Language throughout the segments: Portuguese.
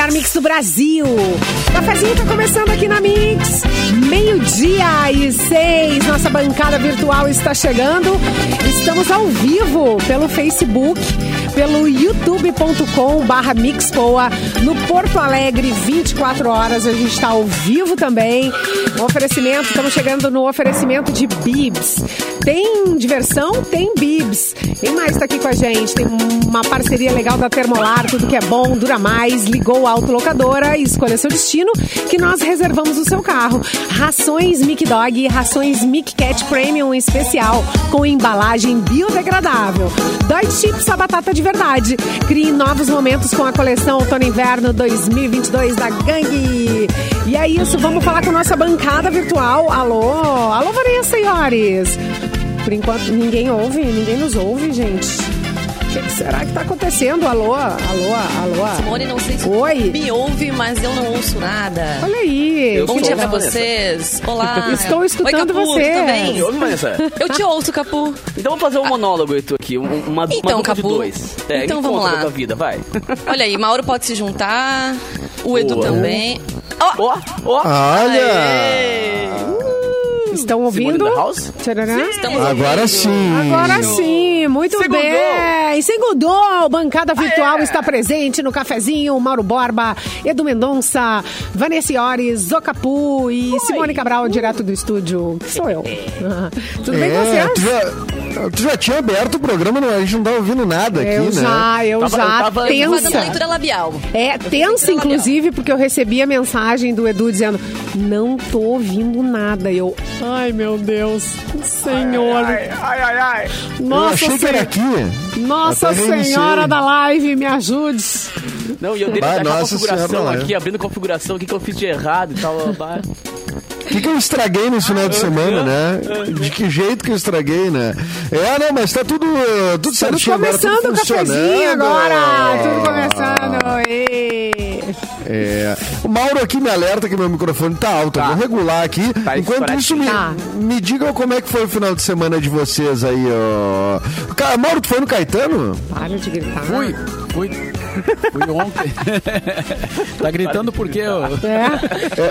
melhor mix do Brasil. Cafezinho tá começando aqui na Mix. Meio-dia e seis. Nossa bancada virtual está chegando. Estamos ao vivo pelo Facebook, pelo youtube.com barra Mixpoa, no Porto Alegre, 24 horas. A gente está ao vivo também. Um oferecimento, estamos chegando no oferecimento de Bibs. Tem diversão? Tem Bibs. Quem mais está aqui com a gente? Tem uma parceria legal da Termolar, tudo que é bom, dura mais. Ligou a autolocadora e escolha seu destino, que nós reservamos o seu carro. Rações Mic Dog e rações Mic Cat Premium especial, com embalagem biodegradável. Dói Chips, a batata de verdade. Crie novos momentos com a coleção Outono Inverno 2022 da Gangue. E é isso, vamos falar com nossa bancada virtual. Alô, alô Vanessa Iores. Por enquanto, ninguém ouve, ninguém nos ouve, gente. O que, que será que tá acontecendo? Alô, alô, alô. Simone, não sei se Oi. me ouve, mas eu não ouço nada. Olha aí. Eu Bom dia pra Vanessa. vocês. Olá. Estou escutando Oi, Capu, você. Tu também? Me ouve, Vanessa? Eu te ouço, Capu. Então vamos fazer um monólogo, Heitor, aqui. um- Uma, uma Então, dupla de Capu. dois. É, Então vamos lá. da vida, vai. Olha aí, Mauro pode se juntar. O Edu Boa. também. Ó, ó. Olha! Aê. Estão ouvindo? Tcharam. Estamos Agora ouvindo. sim. Agora sim, muito Segundou. bem. Segundou, bancada virtual está presente no cafezinho. Mauro Borba, Edu Mendonça, Vanessa Iores, Zocapu e Simone Cabral, direto do estúdio. Que sou eu. Tudo bem com É, tu vocês? já, tu já tinha aberto o programa, não, a gente não tá ouvindo nada aqui, Eu né? já, eu Tava- já, eu Eu fazendo tensa. leitura labial. É, tensa, inclusive, porque eu recebi a mensagem do Edu dizendo: Não tô ouvindo nada. E eu, ai meu Deus, Senhor. Ai, ai, ai. Eu Nossa achei que era aqui. Nossa Reiniciei. Senhora da Live, me ajude. Não, e eu dei Bah, nossa configuração senhora, aqui, abrindo configuração, o que, que eu fiz de errado e tal. O que, que eu estraguei nesse final de semana, né? De que jeito que eu estraguei, né? É, não, mas tá tudo, tudo Estamos certinho agora, começando tudo o cafezinho agora. Tudo começando. Ê. É. O Mauro aqui me alerta que meu microfone tá alto. Tá. vou regular aqui. Tá Enquanto isso, me, Tá. me digam como é que foi o final de semana de vocês aí, ó. Mauro, tu foi no Caetano? Para de gritar. Fui, fui. Fui ontem. tá gritando porque eu. É.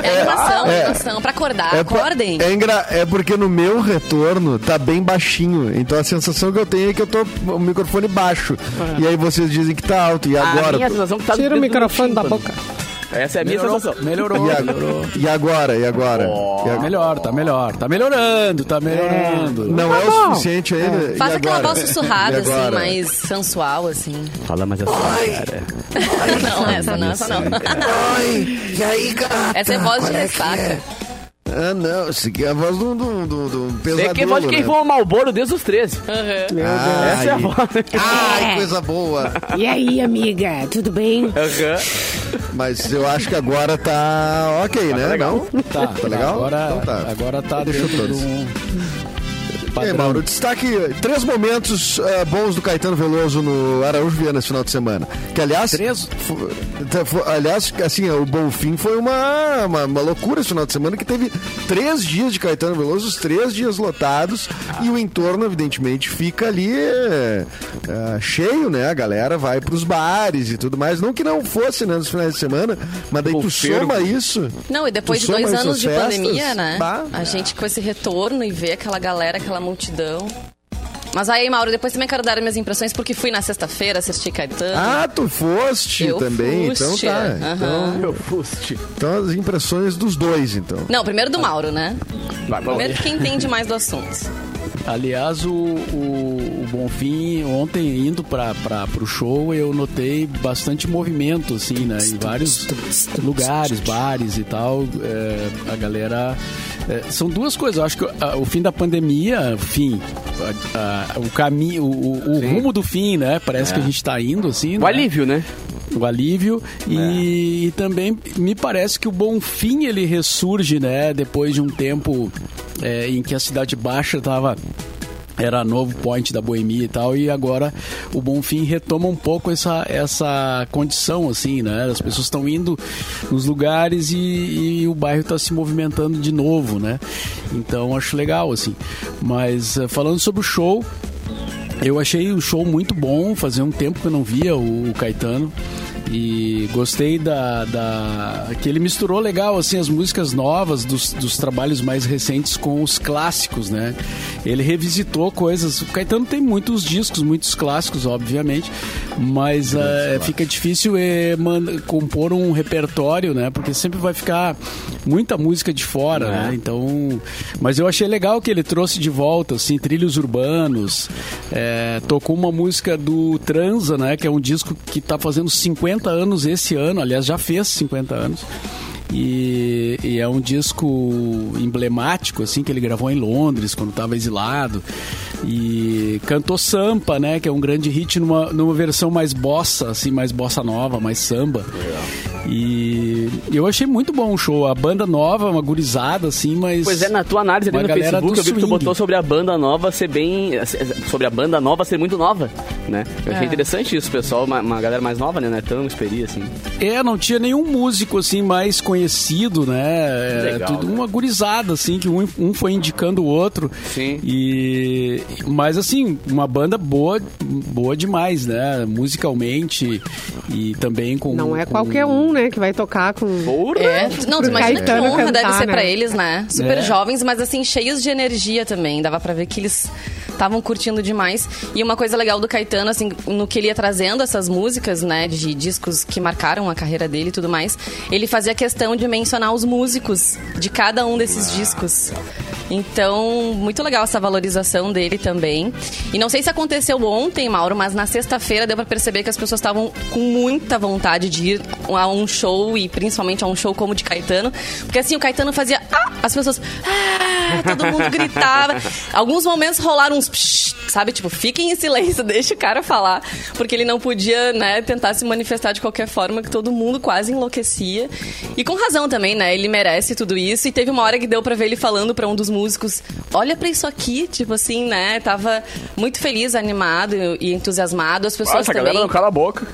É animação, é. animação. Pra acordar, É, acordem. é, engra- é porque no meu retorno tá bem baixinho. Então a sensação que eu tenho é que eu tô o microfone baixo. E aí vocês dizem que tá alto. E A agora? minha sensação é que tá Tira o microfone da boca. Essa é a minha Melhorou, sensação. melhorou, E, a- melhorou. e agora? E agora? Ó. E a- melhor, tá melhor. Tá melhorando, tá melhorando. Não Tá é bom. o suficiente ainda. Faz E aquela voz sussurrada, assim, mais sensual, assim. Fala mais assim, cara. não, essa não, essa não. Ai, e aí, gata? Essa é voz de ressaca. é? Ah, não, isso aqui é a voz do, do, do, do pesadelo, que voz de quem né? fuma Malboro desde os 13. Ai, Essa é a voz. Ai, É. coisa boa. E aí, amiga, tudo bem? Aham. Mas eu acho que agora tá ok, né? legal. Não? Tá, Tá legal? Agora, Então tá. agora tá Deixa dentro de todos. um Padrão. Mauro, destaque três momentos eh, bons do Caetano Veloso no Araújo Viana esse final de semana. Que, aliás, Três? fo- tá, aliás, assim, o Bonfim foi uma, uma, uma loucura esse final de semana que teve três dias de Caetano Veloso, os três dias lotados e o entorno, evidentemente, fica ali eh, cheio, né? A galera vai pros bares e tudo mais. Não que não fosse né, nos finais de semana, mas daí tu soma isso. Não, e depois de dois anos de festas, pandemia, né? bah. A gente com esse retorno e ver aquela galera, aquela multidão. Mas aí, Mauro, depois também quero dar minhas impressões, porque fui na sexta-feira assistir Caetano. Ah, tu foste Eu também, fuste, então tá. aham. Então, Meu fuste. então as impressões dos dois, então. Não, primeiro do Mauro, né? Vai. Primeiro quem entende mais do assunto. Aliás, o, o, o Bonfim, ontem indo para o show, eu notei bastante movimento, assim, né? Em vários lugares, bares e tal. é, a galera. É, são duas coisas. Eu acho que ah, o fim da pandemia, fim, a- a- o caminho, o, o- rumo do fim, né? Parece que a gente está indo, assim. O né? alívio, né? o alívio e, e também me parece que o Bonfim ele ressurge, né? Depois de um tempo é, em que a Cidade Baixa estava era novo point da boemia e tal, e agora o Bonfim retoma um pouco essa, essa condição, assim, né? As pessoas estão indo nos lugares e, e o bairro está se movimentando de novo, né? Então acho legal, assim. Mas eh, falando sobre o show, eu achei o show muito bom, fazia um tempo que eu não via o, o Caetano. E gostei da, da. que ele misturou legal, assim, as músicas novas dos, dos trabalhos mais recentes com os clássicos, né? Ele revisitou coisas. O Caetano tem muitos discos, muitos clássicos, obviamente, mas eh, fica difícil eh, man- compor um repertório, né? Porque sempre vai ficar muita música de fora, né? Então. Mas eu achei legal que ele trouxe de volta, assim, trilhos urbanos. eh, tocou uma música do Transa, né? Que é um disco que tá fazendo 50 anos esse ano, aliás, já fez 50 anos. E, e é um disco emblemático, assim, que ele gravou em Londres, quando estava exilado. E cantou Sampa, né? Que é um grande hit numa, numa versão mais bossa, assim, mais bossa nova, mais samba. E eu achei muito bom o show. A banda nova, uma gurizada, assim, mas. Pois é, na tua análise ali no Facebook, do eu vi que tu botou sobre a banda nova ser bem. Sobre a banda nova ser muito nova, né? Eu achei É. interessante isso, pessoal. Uma, uma galera mais nova, né? Não é tão experiência assim. É, não tinha nenhum músico assim mais conhecido, né? É, Legal, tudo né? uma gurizada assim que um, um foi indicando o outro. Sim. E mas assim, uma banda boa, boa demais, né? Musicalmente e também com Não é com- qualquer um, né, que vai tocar com. Porra! É, não, tu imagina que honra cantar, deve ser né? pra eles, né? Super É. jovens, mas assim, cheios de energia também. Dava pra ver que eles estavam curtindo demais. E uma coisa legal do Caetano, assim, no que ele ia trazendo essas músicas, né, de discos que marcaram a carreira dele e tudo mais, ele fazia questão de mencionar os músicos de cada um desses discos. Então, muito legal essa valorização dele também. E não sei se aconteceu ontem, Mauro, mas na sexta-feira deu pra perceber que as pessoas estavam com muita vontade de ir a um show e principalmente a um show como o de Caetano, porque assim o Caetano fazia ah, as pessoas ah, todo mundo gritava. Alguns momentos rolaram uns psh, sabe, tipo, fiquem em silêncio, deixa o cara falar, porque ele não podia, né, tentar se manifestar de qualquer forma que todo mundo quase enlouquecia. E com razão também, né? Ele merece tudo isso e teve uma hora que deu pra ver ele falando pra um dos músicos: "Olha pra isso aqui", tipo assim, né? Tava muito feliz, animado e entusiasmado. As pessoas Nossa, a também galera não cala a boca.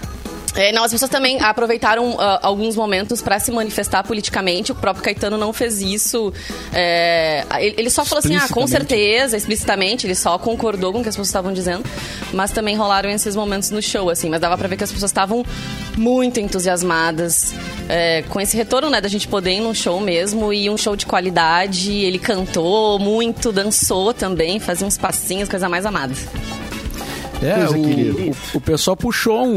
É, não, as pessoas também aproveitaram ah, alguns momentos para se manifestar politicamente. O próprio Caetano não fez isso. é, ele, ele só falou assim, ah, com certeza, explicitamente. Ele só concordou com o que as pessoas estavam dizendo. Mas também rolaram esses momentos no show, assim. Mas dava pra ver que as pessoas estavam muito entusiasmadas é, com esse retorno, né, da gente poder ir num show mesmo e um show de qualidade. Ele cantou muito, dançou também, fazia uns passinhos, coisa mais amada. É, Coisa o, querida. o, o pessoal puxou um,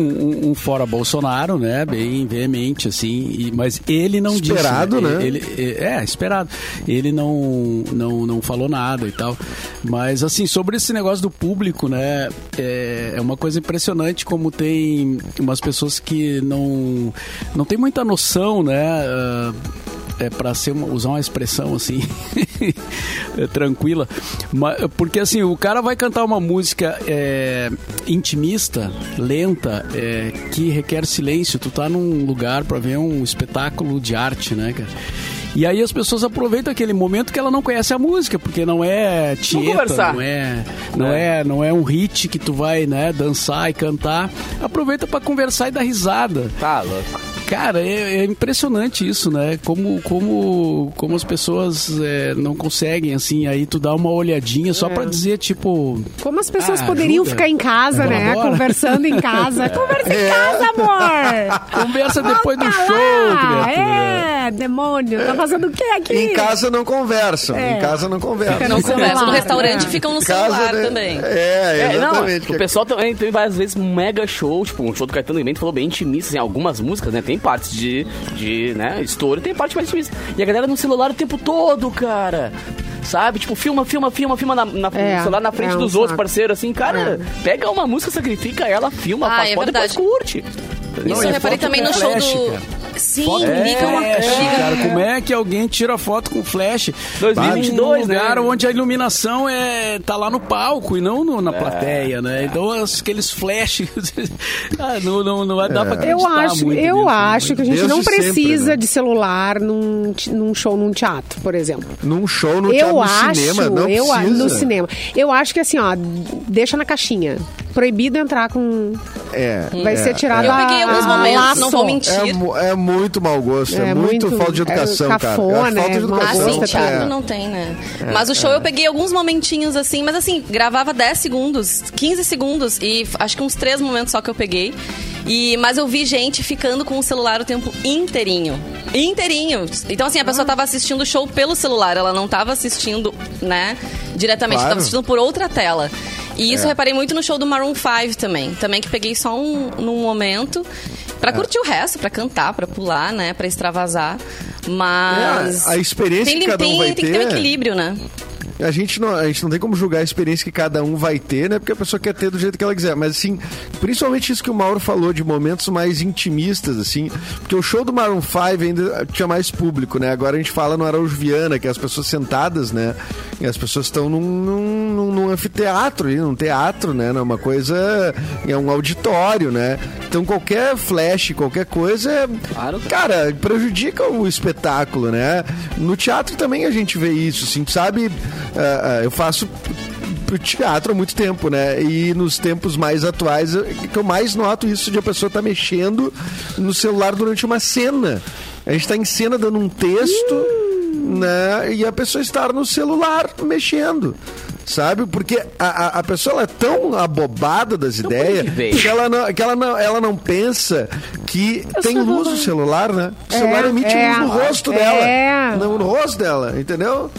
um- um fora Bolsonaro, né? Bem veemente, assim. e- mas ele não Esperado, disse. né? Ele, é, esperado. Ele não, não, não falou nada e tal. Mas, assim, sobre esse negócio do público, né? É, é uma coisa impressionante como tem umas pessoas que não, não tem muita noção, né? ah, é para ser uma- usar uma expressão assim é, tranquila mas, porque assim o cara vai cantar uma música é, intimista lenta é, que requer silêncio tu tá num lugar para ver um espetáculo de arte né cara e aí as pessoas aproveitam aquele momento que ela não conhece a música, porque não é tieta, não é, não é, não é um hit que tu vai, né, dançar e cantar. Aproveita para conversar e dar risada. Tá louco. Cara, é, é impressionante isso, né? Como, como, como as pessoas é, não conseguem, assim, aí tu dá uma olhadinha só pra dizer, tipo... Como as pessoas Ah, poderiam ajuda. ficar em casa, né? Conversando em casa. Conversa em casa, amor! Conversa depois do Volta show, lá. criatura. É, demônio. Tá fazendo o quê aqui? Em casa não conversam. É. Em casa não conversam. Não No conversa. No restaurante é. ficam no casa, celular né? também. É, É, não, exatamente. o pessoal também tem várias vezes um mega show, tipo, um show do Caetano Guimento falou bem intimista, assim, algumas músicas, né? Tem partes de, de né, estouro, tem parte mais intimista. E a galera no celular o tempo todo, cara. Sabe? Tipo, filma, filma, filma, filma na, na, É, no celular na frente é um dos outros parceiros, assim, cara, pega uma música, sacrifica ela, filma, Ah, faz é foto, depois curte. Isso e eu reparei foto também no show do. cara. Sim, Foto liga uma. cara. Como é que alguém tira foto com flash? 2022, num lugar né? onde a iluminação é, tá lá no palco e não no- na plateia, né? Então aqueles flash... ah, não, não, não vai dar pra Eu acreditar acho, muito eu nisso, acho que a gente Desde não sempre, precisa né? de celular num, num show, num teatro, por exemplo. Num show no, eu teatro, no acho, cinema, não eu a- precisa. no cinema. Eu acho que assim, ó, deixa na caixinha. Proibido entrar com. É. Vai é, ser tirado Eu a, peguei alguns momentos, laço. não vou mentir. É, é muito mau gosto, é, É muito, muito- falta de educação, é cara. cafona, Eu acho falta de é Ah, educação. sim, Gosta, teatro é. não tem, né? mas o show eu peguei alguns momentinhos assim, mas assim, gravava 10 segundos, 15 segundos e acho que uns três momentos só que eu peguei. E, mas eu vi gente ficando com o celular o tempo inteirinho. Inteirinho. Então, assim, a pessoa tava assistindo o show pelo celular, ela não tava assistindo, né, diretamente, Claro. tava assistindo por outra tela. E isso eu reparei muito no show do Maroon 5 também. Também que peguei só um num momento. Pra curtir o resto, pra cantar, pra pular, né? Pra extravasar. Mas. É, a experiência tem, que cada um tem, vai tem que ter um ter- equilíbrio, né? A gente, não, a gente não tem como julgar a experiência que cada um vai ter, né? Porque a pessoa quer ter do jeito que ela quiser. Mas, assim, principalmente isso que o Mauro falou de momentos mais intimistas, assim. Porque o show do Maroon 5 ainda tinha mais público, né? Agora a gente fala no Araújo Viana, que é as pessoas sentadas, né? E as pessoas estão num- num anfiteatro, num teatro, né? Numa coisa... É um auditório, né? Então qualquer flash, qualquer coisa... É, Claro. Cara, prejudica o espetáculo, né? No teatro também a gente vê isso, assim, sabe? Ah, ah, eu faço teatro há muito tempo, né? E nos tempos mais atuais, que eu mais noto isso de a pessoa estar mexendo no celular durante uma cena. A gente tá em cena dando um texto, né? E a pessoa estar no celular mexendo. Sabe? Porque a, a, a pessoa ela é tão abobada das ideias que veio. que, ela não, que ela, não, ela não pensa que tem luz no celular, né? O celular É, emite é. luz no rosto É. dela. No, no rosto dela, entendeu?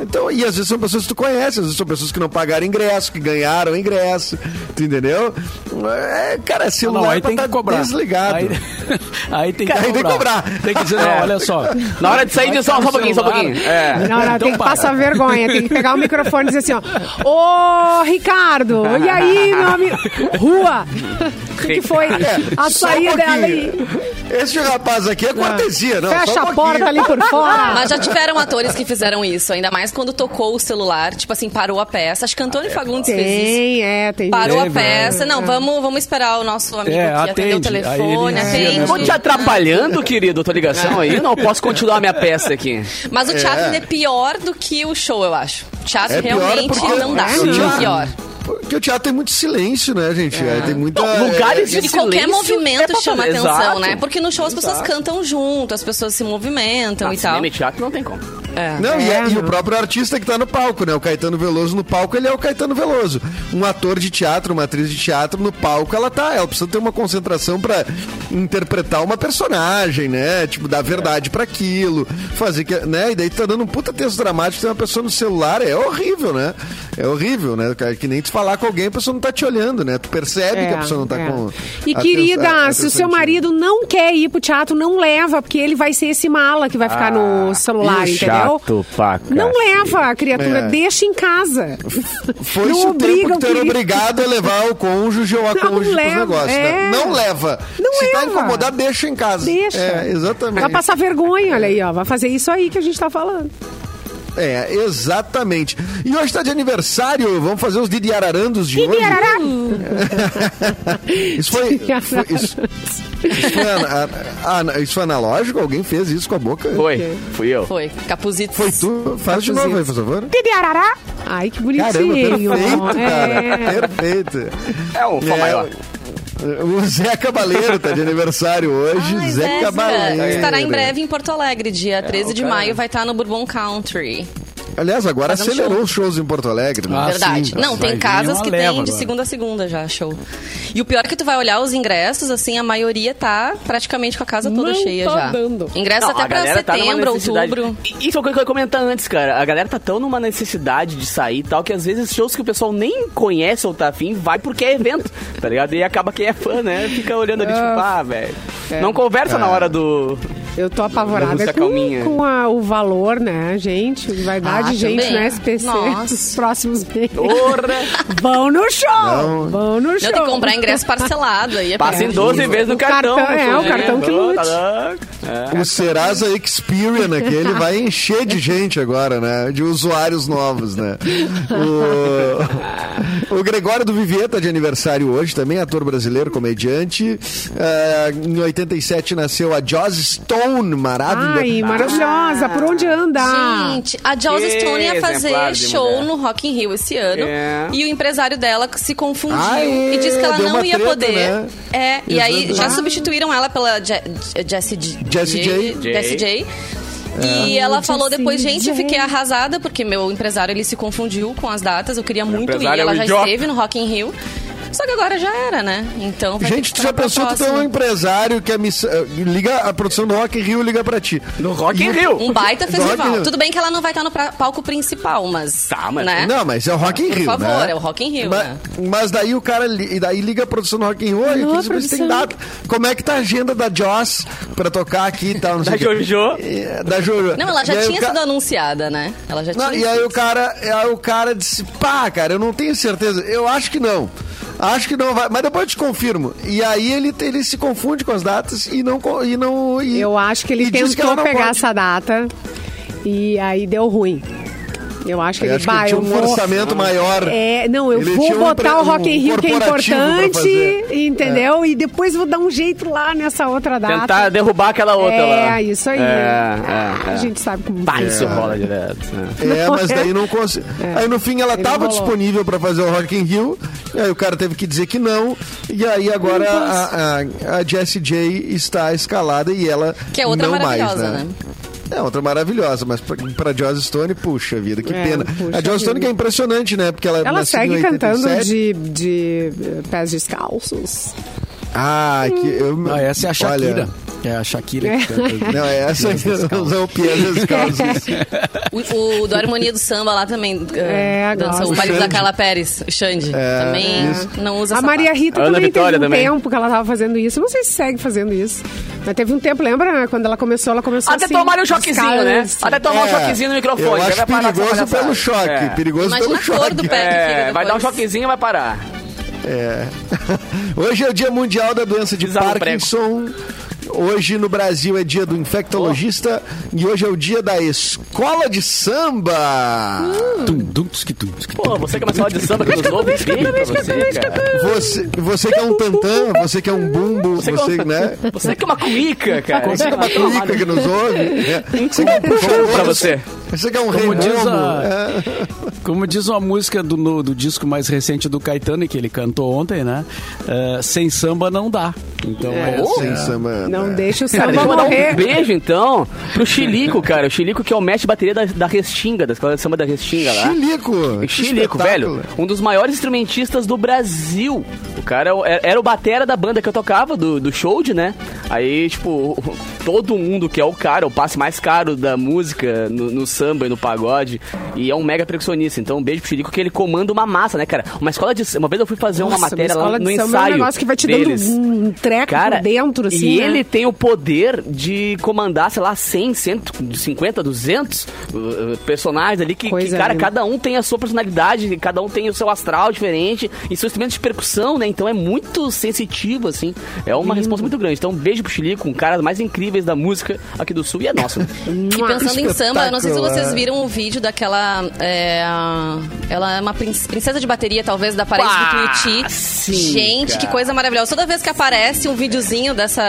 Então, e às vezes são pessoas que tu conhece, às vezes são pessoas que não pagaram ingresso, que ganharam ingresso, tu entendeu? É, cara, celular Não, aí pra tem que tá cobrar. desligado. Aí, aí tem que Aí tem que cobrar. cobrar. Tem que dizer, não, olha só. Na hora de sair, diz só, só um pouquinho, só um pouquinho. É. Não, não, Então tem que para. passar vergonha. Tem que pegar o microfone e dizer assim, ó. Ô, Ricardo, e aí, meu amigo? Rua! Que, que foi? A É, um saída aí. Esse rapaz aqui é cortesia, não. Fecha um a porta ali por fora. Mas já tiveram atores que fizeram isso, ainda mais quando tocou o celular, tipo assim, parou a peça. Acho que Antônio Fagundes fez isso. Tem, é, tem. Parou a Teve, peça. Não, vamos, vamos esperar o nosso amigo É, que atendeu o telefone, atende. né? Tô te atrapalhando, querido, tua ligação aí? Não, posso continuar minha peça aqui. Mas o teatro É. ainda é pior do que o show, eu acho. O teatro É realmente não dá. É, É pior. Porque o teatro tem muito silêncio, né, gente? É, tem muita. Não, lugares de E qualquer silêncio movimento é pra chama atenção, Exato. né? Porque no show as pessoas Exato. cantam junto, as pessoas se movimentam Ah, e tal. cinema e teatro não tem como. É. Não, e, é- É, e o próprio artista que tá no palco, né? O Caetano Veloso no palco, ele é o Caetano Veloso. Um ator de teatro, uma atriz de teatro no palco, ela tá. Ela precisa ter uma concentração pra interpretar uma personagem, né? Tipo, dar verdade pra aquilo, fazer que. né? E daí tá dando um puta texto dramático, tem uma pessoa no celular, é horrível, né? É horrível, né? cara? Que nem tu falar com alguém, a pessoa não tá te olhando, né? Tu percebe É, que a pessoa não tá é. com. E querida, a- se o seu marido não quer ir pro teatro, não leva, porque ele vai ser esse mala que vai ficar no celular, ih, chato pra Não leva a criatura, É. deixa em casa. Foi Não isso o obriga tempo que tu era querido. obrigado a levar o cônjuge ou a Não cônjuge pros leva, negócios, é. né? Não leva. Não Se tá leva. incomodado, deixa em casa. Deixa. É, exatamente. Vai passar vergonha, olha aí, ó. Vai fazer isso aí que a gente tá falando. É, exatamente. E hoje tá de aniversário, vamos fazer os Didi Ararandos de hoje. Arará. Isso foi, foi- isso, isso foi ana- ana- isso foi analógico? Alguém fez isso com a boca? Foi, fui eu. Foi. Capuzitos. Foi tu? Faz de novo aí, por favor. Didi arará. Ai, que Caramba, bonitinho. perfeito, cara. É. Perfeito. É um fã É, maior. O Zé Cabaleiro tá de aniversário hoje. Ai, Zé Zé, Cabaleiro. Estará em breve em Porto Alegre, dia 13 o de cara- maio, vai estar no Bourbon Country. Aliás, agora um acelerou show. os shows em Porto Alegre, né? Ah, Verdade. sim. Não, Vai tem casas que tem de agora. segunda a segunda já, show. E o pior é que tu vai olhar os ingressos, assim, a maioria tá praticamente com a casa toda Não cheia tá já. dando. Ingresso Não, até pra tá setembro, necessidade- outubro. E- Isso é coisa que eu ia comentar antes, cara. A galera tá tão numa necessidade de sair e tal, que às vezes shows que o pessoal nem conhece ou tá afim, vai porque é evento, tá ligado? E acaba quem é fã, né? Fica olhando ali, tipo, ah, velho. Não conversa na hora do. Eu tô Da apavorada com, com a- o valor, né, gente? Vai dar Ah, de gente também. no SPC Nossa. nos próximos meses. Vão no show! Não. Vão no show! Não, tem que comprar ingresso parcelado. Aí é Passa em perdido. 12 vezes no cartão. cartão, é, o né? cartão que lute. tá louco. É. O Serasa Experian aquele vai encher de gente agora, né? De usuários novos, né? O, o Gregório do Vivier tá de aniversário hoje, também ator brasileiro, comediante. Ah, em 87 nasceu a Joss Stone, Stone, maravilhosa. Ai, maravilhosa. Por onde anda? Gente, a Joss Que Stone ia fazer show mulher. no Rock in Rio esse ano. É. E o empresário dela se confundiu Ah, é, e disse que ela não ia treta, poder. né? É, e aí já Ah. substituíram ela pela Je Jessie J. Jessie J. E ela falou depois, gente, eu fiquei arrasada porque meu empresário ele se confundiu com as datas. Eu queria muito ir. é Ela já esteve no Rock in Rio. Só que agora já era, né? Então vai Gente, que tu já pensou que tu é um empresário que a miss... eh, liga a produção do Rock in Rio liga pra ti. No Rock in Rio. Um baita festival. Tudo bem que ela não vai estar no palco principal, mas. Tá, mas- Né? Não, mas é o Rock in Por Rio, favor, né? é o Rock in Rio, Mas, né? mas daí o cara li- e daí liga a produção do Rock in Rio, e Alô, aqui você tem data. Como é que tá a agenda da Joss pra tocar aqui e tal, não sei Da. Jojo. É, Da Jojo. Não, ela já E tinha ca- sido anunciada, né? Ela já Não, tinha e aí o cara, aí o cara disse, pá, cara, eu não tenho certeza. Eu acho que não. Acho que não vai, mas depois eu te confirmo. E aí ele, ele se confunde com as datas e não e não e, Eu acho que ele tentou não pegar pode. essa data e aí deu ruim. Eu acho que Eu ele, acho que ele tinha um vou... orçamento maior. É, não, eu Ele vou um botar empre- o Rock in um Rio que é importante, fazer. É. entendeu? E depois vou dar um jeito lá nessa outra data. Tentar derrubar aquela outra é, lá. isso aí. É, Ah, é, é. A gente sabe como é. isso rola direto. né? É, mas daí não consegui. Aí no fim ela Ele tava rolou. disponível pra fazer o Rock in Rio, e aí o cara teve que dizer que não, e aí agora a, a, a Jessie J está escalada e ela Que é outra não mais, maravilhosa, né? né? É, outra maravilhosa, mas pra, pra Joss Stone, puxa vida, que É, pena. A Joss Stone que é impressionante, né? Porque ela, Ela segue cantando 87. de, de eh, pés descalços. Ah, que eu... Ah, essa é a Shakira. Olha, É a Shakira que canta. não, é essa usar o pé descalços. O, o do Harmonia do Samba lá também É, uh, dança o marido O da. Carla Pérez, o Xande. É, também isso. não usa A sapato. Maria Rita A também Vitória teve um também. tempo que ela tava fazendo isso. Não sei se segue fazendo isso. Mas teve um tempo, lembra? né? Quando ela começou, ela começou Até assim. um choquezinho, né? Até tomar um É, choquezinho no microfone. Eu acho perigoso pelo choque. É. Perigoso Imagina pelo choque. do pé É, fica vai dar um choquezinho e vai parar. É. Hoje é o Dia Mundial da Doença de Parkinson. Hoje no Brasil é dia do infectologista e hoje é o dia da escola de samba. Tski, Pô, você que é uma sala de samba que nos ouve, você. Você, que é um tantã, você que é um bumbo, você, que é né? Você que é uma cuíca, cara. Você que é uma cuíca que nos ouve. né? Você que é um Puxou pra você. Você que é um Como a, é. Como diz uma música do, no- do disco mais recente do Caetano, que ele cantou ontem, né? É, sem samba não dá. Então, É. essa Sem é a- samba. Não né? deixa o Cara, samba deixa eu mandar morrer. um beijo, então, pro Chilico, cara. O Chilico que é o mestre de bateria da, da Restinga, da escola de samba da Restinga lá. Chilico. Chilico, velho. Um dos maiores instrumentistas do Brasil. O cara era- era o batera da banda que eu tocava, do, do Showd, né? Aí, tipo, todo mundo que é o cara, o passe mais caro da música no, no samba e no pagode. E é um mega percussionista. Então, um beijo pro Chilico que ele comanda uma massa, né, cara? Uma escola de Uma vez eu fui fazer uma Nossa, matéria lá escola no de samba ensaio. É um negócio que vai te deles. dando um treco Cara, por dentro, assim. e né? ele tem o poder de comandar, sei lá, 100, 150, 200 uh, personagens ali que, que, cara, linda. cada um tem a sua personalidade, cada um tem o seu astral diferente e seu instrumento de percussão, né? Então é muito sensitivo, assim. É uma resposta muito grande. Então, um beijo pro Chilico, um cara mais incríveis da música aqui do Sul e é nosso. E pensando em samba, eu não sei se vocês viram o vídeo daquela. é, a- ela é uma prin- princesa de bateria, talvez, da parede do Tuiuti. sim, Gente, cara. que coisa maravilhosa. Toda vez que aparece um videozinho dessa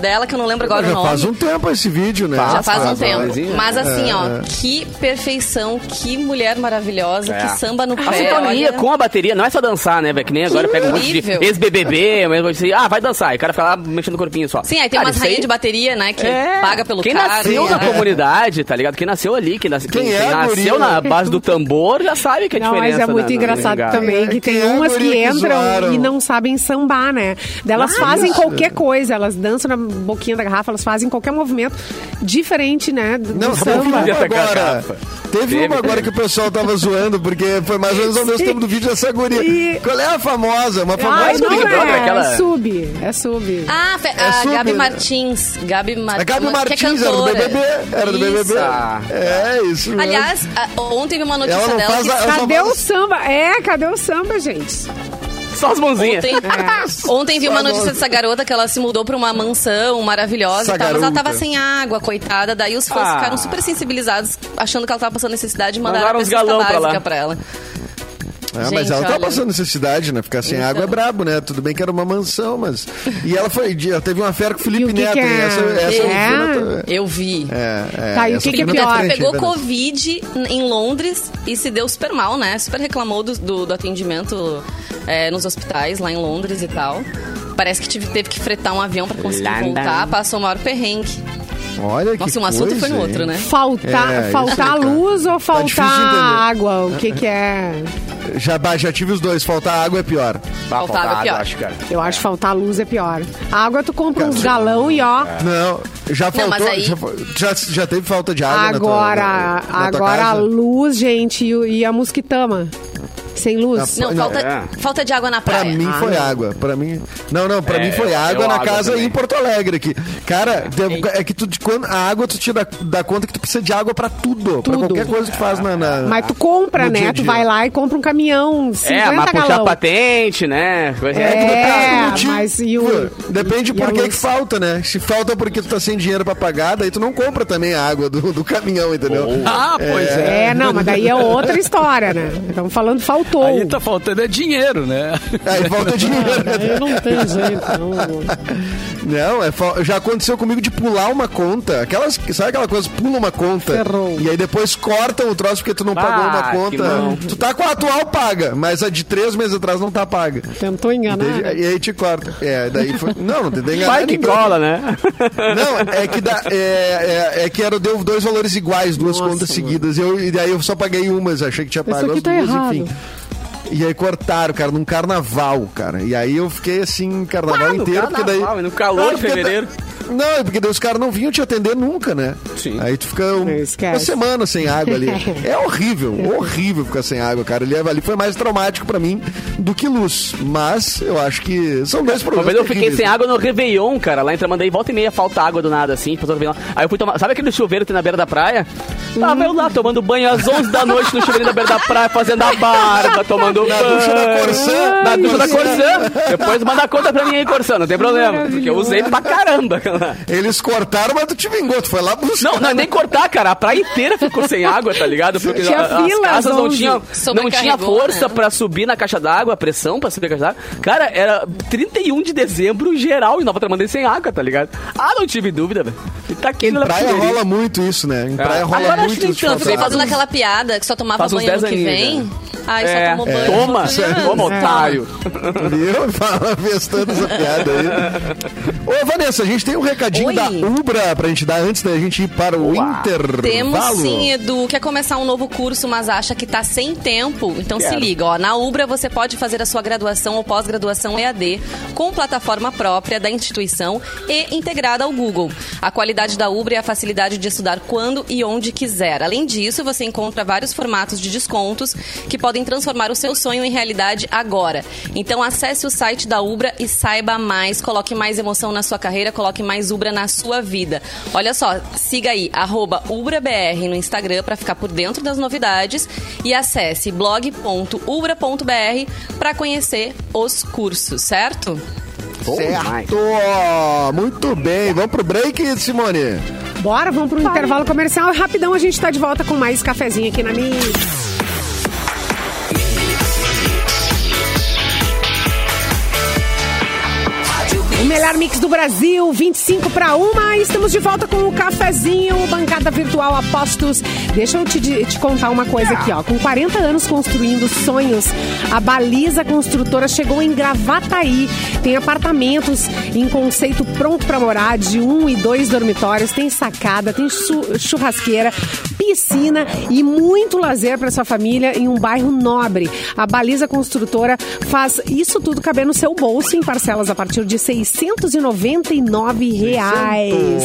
dela, que eu não lembro agora o Já nome. faz um tempo esse vídeo, né? Já faz um faz, tempo. faz. Mas assim, É, ó, é. que perfeição, que mulher maravilhosa, que samba no A pé. sintonia olha. com a bateria não é só dançar, né, velho? Que nem agora pega um monte de ex-BBB, você, ah, vai dançar. E o cara fica lá mexendo o corpinho só. Sim, aí tem Cara, umas isso aí- rainhas de bateria, né, que É. paga pelo Quem cara. nasceu né? na comunidade, tá ligado? Quem nasceu ali, quem, nasce, Quem quem, é quem a nasceu guria? na base do tambor já sabe que é a Não, diferença. mas é muito na- engraçado também que Quem tem é umas que entram zoaram? e não sabem sambar, né? Elas Ah, fazem isso. qualquer coisa, elas dançam na boquinha da garrafa, elas fazem qualquer movimento diferente, né? Do, Não, do samba. agora. Teve uma agora que o pessoal tava zoando, porque foi mais ou menos ao mesmo tempo do vídeo dessa guria. E- Qual é a famosa? Uma famosa Ai, não Big é, Brother, aquela- é sub, é sub. Ah, fe- a super, Gabi né? Martins. Gabi, Mar... A Gabi que é Martins era do. BBB. Era do BBB. Ah. É, isso mesmo. Aliás, ontem vi uma notícia Ela não dela faz que Cadê o samba? É, cadê o samba, gente? Só as mãozinhas. Ontem, É. ontem vi uma notícia dessa garota que ela se mudou pra uma mansão maravilhosa e tal, mas ela tava sem água, coitada. Daí os fãs Ah. ficaram super sensibilizados, achando que ela tava passando necessidade e mandaram Mandaram a cesta galão pra pra ela. É, mas Gente, ela tava olha. passando necessidade, né? Ficar sem Então. água é brabo, né? Tudo bem que era uma mansão, mas. E ela foi. Ela teve uma fera com o E Felipe o que Neto, que é? Essa, essa eu É? Eu vi. É, é, Tá, e o que eu que é pior? frente, Pegou é verdade. Covid em Londres e se deu super mal, né? Super reclamou do, do, do atendimento é, nos hospitais lá em Londres e tal. Parece que tive- teve que fretar um avião pra conseguir voltar, passou o maior perrengue. Olha que Nossa, um assunto coisa, foi no hein? outro, né? Faltar, É, faltar luz ou Tá faltar entender. água? O que que é? Já, já tive os dois. Faltar água é pior. Bah, Faltava falta água, pior. acho, cara. Eu acho que faltar luz é pior. A água tu compra uns galão e ó. Não, já faltou. mas aí- já, já, já teve falta de água na tua- Agora, na- na tua agora a luz, gente, e, e a mosquitama. Sem luz. Não, Não, falta, é. falta de água na Pra praia. mim Ah, foi não. água. Pra mim. Não, não, pra É, mim foi eu- água na água casa também. em Porto Alegre aqui. Cara, de- é que tu, de quando a água tu te dá, dá conta que tu precisa de água pra tudo. Pra Tudo. qualquer coisa que tu faz na. na- Mas tu compra, dia né? Tu vai lá e compra um caminhão, 50 É, mas puxar galão. patente, né? Coisa- É, motivo- mas e o... Depende e por que, que falta, né? Se falta porque tu tá sem dinheiro pra pagar, daí tu não compra também a água do, do caminhão, entendeu? Ah, pois é. É, não, mas daí é outra história, né? Estamos falando faltou. Aí tá faltando é dinheiro, né? Aí falta dinheiro. né? Aí não tem jeito, não. Não, é fa- já aconteceu comigo de pular uma conta. Aquelas, sabe aquela coisa, pula uma conta Ferrou. e aí depois cortam o troço porque tu não Ah, pagou uma que conta. Tu tá com a atual paga, mas a de três meses atrás não tá paga. Tentou enganar. Entende? né? E aí te corta. É, daí foi. Não, não tentei enganar. Vai que ninguém. cola, né? Não, é que, dá, é, é, é que era, deu dois valores iguais, duas Nossa, contas seguidas. Eu, e daí eu só paguei umas, achei que tinha Isso pago as tá duas, errado. enfim. E aí cortaram, cara, num carnaval, cara. E aí eu fiquei assim, carnaval Ah, inteiro, porque daí. no calor de porque fevereiro. Não, é porque daí os caras não vinham te atender nunca, né? Sim. Aí tu fica um- uma semana sem água ali. É horrível, horrível ficar sem água, cara. Ali, ali foi mais traumático pra mim do que luz. Mas eu acho que são dois problemas. vez eu fiquei sem água no Réveillon, cara. Lá em Tramandaí, volta e meia, falta água do nada, assim. Aí eu fui tomar... Sabe aquele chuveiro que tem na beira da praia? Tava eu lá, tomando banho às 11 da noite no chuveirinho da beira da praia, fazendo a barba, tomando Na banho. ducha da Corsã. Na ducha da Corsã. Depois manda a conta pra mim aí, Corsã, não tem problema. Porque eu usei pra caramba. Eles cortaram, mas tu te vingou. Tu foi lá buscar. Não, não é nem cortar, cara. A praia inteira ficou sem água, tá ligado? Porque Tinha a- as casas não 11. tinham, não tinha Sobrecarregou, força né? pra subir na caixa d'água, a pressão pra subir na caixa d'água. Cara, era 31 de dezembro, geral, em Nova Tramandaí sem água, tá ligado? Ah, não tive dúvida, velho. E tá Em praia rola muito isso, né? Em praia Ah, rola agora acho muito que isso. tanto, faltar vem água. Fazendo aquela piada que só tomava banho ano 10 que aninhos, vem. né? Ai, É, só tomou banho. Toma, outro dia. toma, otário. Viu? Fala vestando essa piada aí. Ô, Vanessa, a gente tem um recadinho Oi. da Ubra pra gente dar antes da gente ir para o intervalo. Temos sim, Edu. Quer começar um novo curso, mas acha que tá sem tempo? Então se liga, ó. Na Ubra você pode fazer a sua graduação ou pós-graduação EAD com plataforma própria da instituição e integrada ao Google. A qualidade da Ubra é a facilidade de estudar quando e onde quiser. Além disso, você encontra vários formatos de descontos que podem transformar o seu sonho em realidade agora. Então acesse o site da Ubra e saiba mais. Coloque mais emoção na sua carreira, coloque mais Ubra na sua vida. Olha só, siga aí, arroba UbraBR no Instagram para ficar por dentro das novidades e acesse blog.ubra.br para conhecer os cursos, certo? Bom. Certo! Muito bem. Vamos pro break, Simone? Bora, vamos pro intervalo comercial. Rapidão a gente tá de volta com mais cafezinho aqui na Mix. Melhor mix do Brasil, 25 para uma. Estamos de volta com o cafezinho, bancada virtual Apostos. Deixa eu te, te contar uma coisa aqui, ó. Com 40 anos construindo sonhos, a Baliza Construtora chegou em Gravataí. Tem apartamentos em conceito pronto para morar, de um e dois dormitórios, tem sacada, tem chu- churrasqueira, piscina e muito lazer para sua família em um bairro nobre. A Baliza Construtora faz isso tudo caber no seu bolso em parcelas a partir de 699 reais.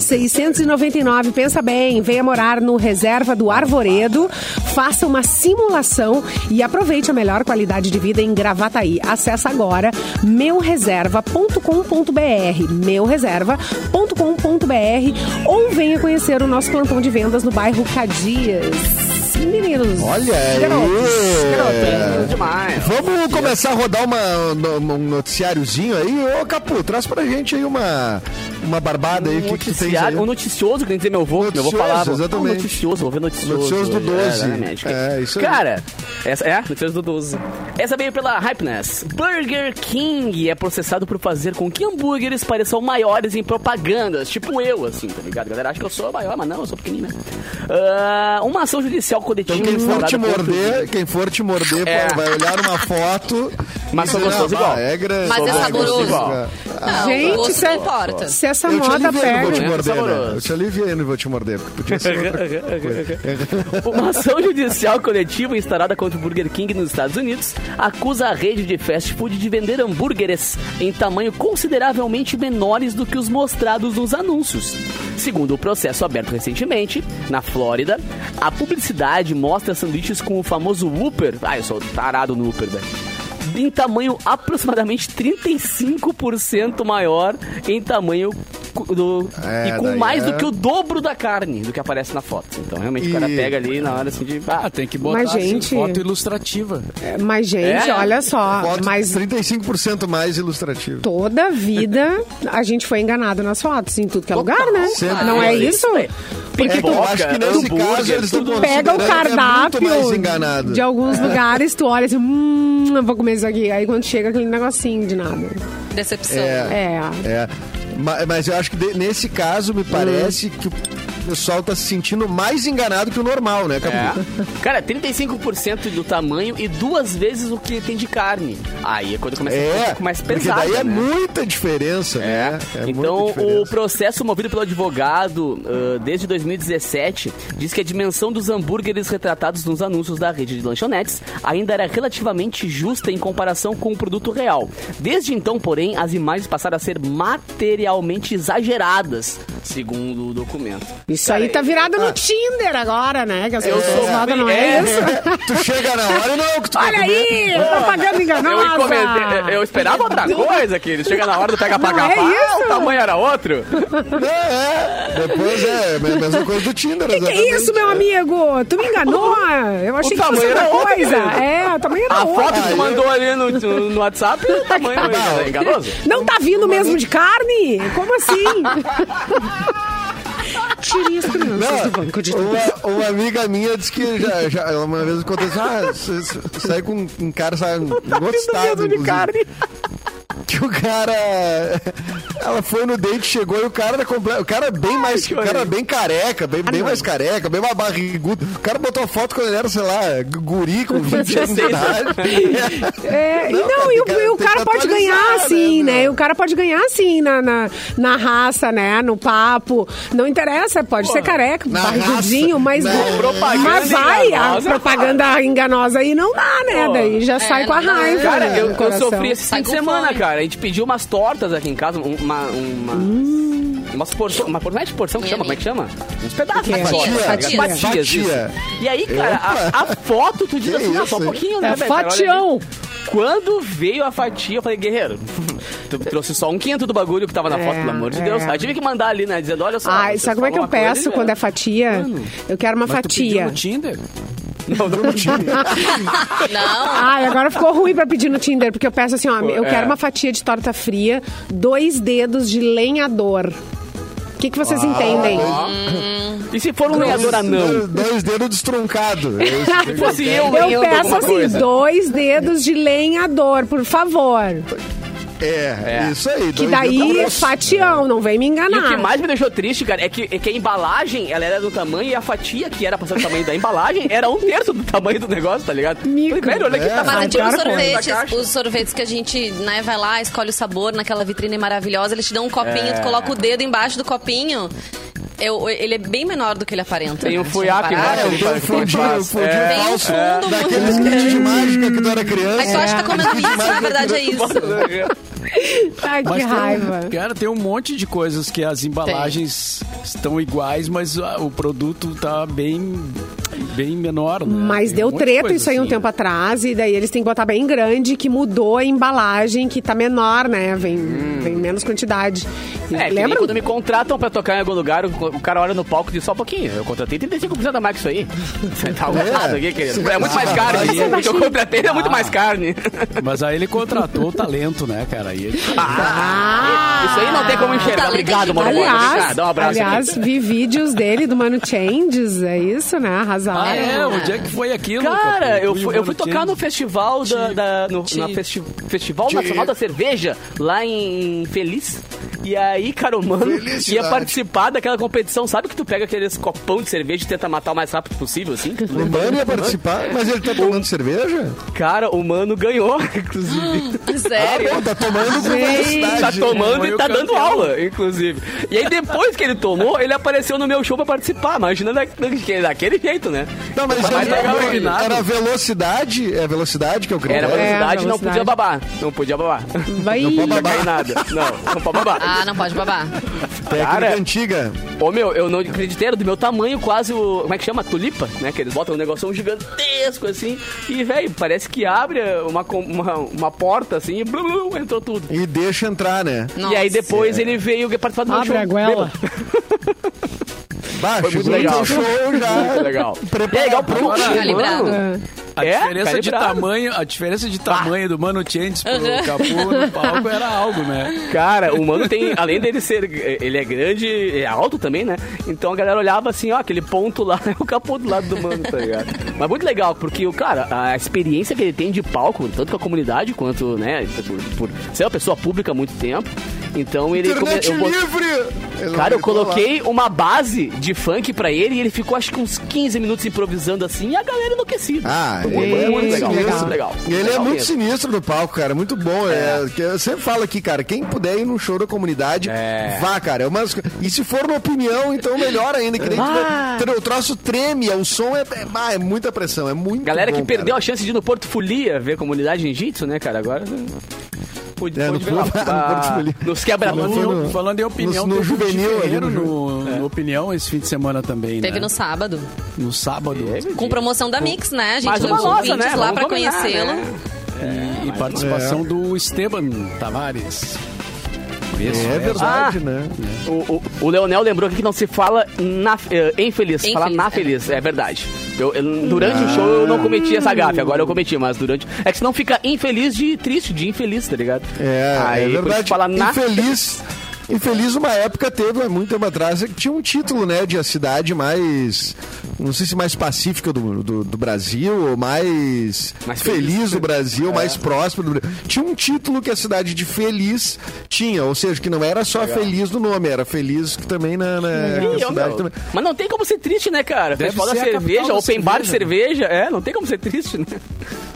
699, pensa bem, venha morar no Reserva do Arvoredo, faça uma simulação e aproveite a melhor qualidade de vida em Gravataí. Acesse agora meureserva.com.br, meureserva.com.br ou venha conhecer o nosso plantão de vendas no bairro Cadias. Meninos. Olha aí. Garotos. Demais. Vamos começar a rodar uma, um noticiáriozinho aí. Ô, Capu, traz pra gente aí uma, uma barbada aí. O que, que tu tens aí? um noticioso, que nem dizer meu avô, meu avô Noticioso, falava. exatamente. Ah, noticioso, vou ver noticioso. Noticioso do hoje. 12. exatamente. É, isso aí. Cara, essa é, noticioso do 12. Essa veio pela Hypeness. Burger King é processado por fazer com que hambúrgueres pareçam maiores em propagandas, tipo eu, assim, tá ligado? A galera acha que eu sou maior, mas não, eu sou pequenininho? Ah, uma ação judicial coletiva Então quem for te morder, quem for te morder, É. vai olhar numa foto. Mas e sou dizer, gostoso "Ah, igual." É grande. Mas é saboroso. Não, Gente, se, é- não importa. se essa Eu te moda aliviei, não vou te morder, né? Eu te aliviei, não vou te morder, porque podia ser Uma ação judicial coletiva instaurada contra o Burger King nos Estados Unidos acusa a rede de fast food de vender hambúrgueres em tamanho consideravelmente menores do que os mostrados nos anúncios. Segundo o processo aberto recentemente, na Flórida, a publicidade mostra sanduíches com o famoso Whopper. Ah, eu sou tarado no Whopper, velho. Em tamanho aproximadamente 35% maior em tamanho do, É, e com mais é- do que o dobro da carne do que aparece na foto. Então, realmente, o cara E- pega ali na hora assim de. Ah, tem que botar Mas, assim, gente- foto ilustrativa. Mas, gente, É? olha só. Foto Mas 35% mais ilustrativo. toda vida a gente foi enganado nas fotos, em tudo que é lugar, né? Sempre. Não é É, isso? é. Porque É, tu eu acho que nesse hambúrguer, caso eles estão tudo. pega o é cardápio de alguns lugares, tu olha assim, hum, eu vou comer isso aqui. Aí quando chega aquele negocinho de nada. Decepção. É. É. Ma- Mas eu acho que de- nesse caso me parece que o pessoal tá se sentindo mais enganado que o normal, né, Capu? É. Cara, 35% do tamanho e duas vezes o que tem de carne. Aí é quando começa a ficar um É, pouco mais porque pesado. daí é né? muita diferença, né? É então, muita o diferença. processo movido pelo advogado ah, desde 2017 diz que a dimensão dos hambúrgueres retratados nos anúncios da rede de lanchonetes ainda era relativamente justa em comparação com o produto real. Desde então, porém, as imagens passaram a ser materialmente exageradas, segundo o documento. Isso aí tá virado Ah. no Tinder agora, né? Que as pessoas sou- rodam, não é, é isso? Tu chega na hora e não é o que tu quer Olha comer. aí, propaganda Eu, enganosa. encomendei- eu esperava outra coisa, que chega na hora do pega pra Não é o tamanho era outro. É, é. Depois é a mesma coisa do Tinder, Que que é isso, meu amigo? Tu me enganou? Eu achei que fosse tamanho outra outro, coisa. É, o tamanho era A outro. foto que Ah, tu eu- mandou ali no, no- no WhatsApp, o tamanho é enganoso. Não tá vindo mesmo de carne? Como assim? Tirem as crianças do banco de uma, uma amiga minha disse que já, já uma vez aconteceu, ah, s- s- sai com um cara, sai em outro estado, inclusive. Que o cara. Ela foi no date, chegou e o cara era completo. O cara é bem mais. O cara é bem careca, bem, bem mais careca, bem mais barrigudo. O cara botou a foto quando ele era, sei lá, guri com 20 anos de idade. É, e Não, não, cara, e o, que- e o cara pode ganhar né, assim, né? E o cara pode ganhar assim na, na, na raça, né? No papo. Não interessa, pode ser careca, barrigudinho, raça, mas, propaganda mas vai, a propaganda enganosa aí não dá, né? Daí já sai com a não dá. raiva. Cara, né, eu, eu sofri esse fim de semana, fome. Cara. A gente pediu umas tortas aqui em casa, um- uma. uma Umas porções. Uma porção, não é de porção que chama? Como é que chama? Uns pedaços é? de Fatia. Fatias, Fatia. isso. E aí, cara, a, a foto, tu diz Que assim, não, isso, só um pouquinho, né, É velho? Fatião. Quando veio a fatia, eu falei, guerreiro, tu trouxe só um quinto do bagulho que tava na É, foto, pelo amor de é. Deus. Aí tive que mandar ali, né, dizendo, olha só. Ai, sabe como é que eu peço quando é vem. fatia? Eu quero uma Mas tu pediu fatia. no Tinder? Não, não tinha. Não, Ai, agora ficou ruim pra pedir no Tinder, porque eu peço assim, ó, eu é. quero uma fatia de torta fria, dois dedos de lenhador. O que, que vocês entendem? E se for um lenhador anão? Dois, dois dedos destroncados. Se fosse eu, Eu peço alguma assim, coisa. dois dedos de lenhador, por favor. É, isso aí. Que daí, grossos. fatião, não vem me E o que enganar. mais me deixou triste, cara, é que, é que a embalagem, ela era do tamanho e a fatia, que era pra ser do tamanho da embalagem, era um terço do tamanho do negócio, tá ligado? Mico. Velho, olha É. tá Mas é tipo os sorvetes, os sorvetes que a gente né, vai lá, escolhe o sabor naquela vitrine maravilhosa, eles te dão um copinho, É. tu coloca o dedo embaixo do copinho. Eu, ele é bem menor do que ele aparenta. Tem embaixo. É, tem um fundinho, um fundinho É. Tem um fundo Daqueles muito kits de mágica que tu era criança. Mas tu acha que tá comendo isso, na verdade é isso. Ai, que Mas raiva. Tem, cara, tem um monte de coisas que as embalagens estão iguais, mas ah, o produto tá bem, bem menor, né? Mas Tem deu um de treta isso aí um assim. tempo atrás, e daí eles têm que botar bem grande, que mudou a embalagem, que tá menor, né? Vem, Hum. vem menos quantidade. É, Lembra? quando me contratam pra tocar em algum lugar, o, o cara olha no palco e diz só um pouquinho. Eu contratei 35% a mais que isso aí. Tá almoçado aqui, querido. É muito mais carne. O que eu contratei é muito mais carne. Mas aí ele contratou o talento, né, cara? E ele... Ah, isso aí não tem como enxergar. Talento Obrigado, mano. Aliás, Dá um abraço aliás aqui. vi vídeos dele do Mano Changes, é isso, né? Arrasaram. Ah, é? Onde é que foi aquilo? Cara, eu Tu e fui, o eu fui tocar no festival da, da- no, na festi- Festival Ti- Nacional da Cerveja, lá em Feliz. E aí, cara, o mano ia participar daquela competição. Sabe que tu pega aqueles copão de cerveja e tenta matar o mais rápido possível, assim? O Mano ia participar, mas ele tá tomando cerveja? Cara, o mano ganhou, inclusive. Sério? Pô, tá tomando com tá velocidade. tomando Foi e o tá dando aula, inclusive. E aí, depois que ele tomou, ele apareceu no meu show pra participar. Imagina da- daquele, daquele jeito, né? Não, mas Tá mais ele- legal era, era velocidade, é velocidade que eu creio. Era É, velocidade, não velocidade. podia babar. Não podia babar. Vai. Não pode babar em nada. Não, não pode babar. Ah, não pode babar. Técnica Cara. antiga. Ô meu, eu não acreditei, era do meu tamanho quase o. Como é que chama? Tulipa, né? Que eles botam um negócio gigantesco assim. E, velho, parece que abre uma, uma, uma porta assim e blu, blu, entrou tudo. E deixa entrar, né? Nossa. E aí depois ele veio participar do meu Abre show. a goela. Bah, Foi muito legal. show já. Muito legal. Preparado. É legal pro Calibrado. A É, diferença de tamanho, a diferença de tamanho do Mano Changes pro Capu no palco era algo, né? Cara, o mano tem, além dele ser, ele é grande, é alto também, né? Então a galera olhava assim, ó, aquele ponto lá, é o capô do lado do mano, tá ligado? Mas muito legal, porque o cara, a experiência que ele tem de palco, tanto com a comunidade quanto, né, por, por ser uma pessoa pública há muito tempo. Então ele. Internet come- eu- livre! Ele Cara, eu gritou lá. coloquei uma base de funk pra ele e ele ficou acho que uns 15 minutos improvisando assim e a galera enlouquecida. Ah, ele é muito legal, muito legal. E ele é Legal muito mesmo. sinistro no palco, cara. Muito bom. É. que eu sempre falo aqui, cara. Quem puder ir no show da comunidade, É. vá, cara. É umas... E se for na opinião, então melhor ainda. Que nem Ah. o troço treme, o som é, é, ah, é muita pressão. É muito Galera que bom, perdeu cara. a chance de ir no Porto Folia ver comunidade jiu-jitsu, né, cara? Agora. Pode, É, pode no ver lá. Ah, nos quebra Falando, falando em opinião, no- no juvenil Ferreiro no no, no Opinião esse fim de semana também, Teve né? no sábado. No sábado. Teve, Com promoção da Mix, né? A gente Mais uma levou nossa, né? lá pra combinar, conhecê-lo. né? E, e participação do Esteban Tavares. É verdade, Ah. né? O, o, o Leonel lembrou aqui que não se fala na, eh, em feliz, Em fala feliz, na é. feliz, é verdade. Eu, eu- durante o show eu não cometi essa gafe, agora eu cometi, mas durante. É que senão fica infeliz de triste, de infeliz, tá ligado? É, Aí, é por isso verdade. Fala na Infeliz. Infeliz, uma época teve, há muito tempo atrás, que tinha um título, né, de a cidade mais, não sei se mais pacífica do, do, do Brasil, ou mais, Mais feliz. feliz. do Brasil, É. mais próspero do Brasil. Tinha um título que a cidade de Feliz tinha, ou seja, que não era só feliz no nome, era feliz que também na, na ô, cidade também. Mas não tem como ser triste, né, cara? Deve Festival da cerveja, da open bar de cerveja, cerveja, é, não tem como ser triste, né?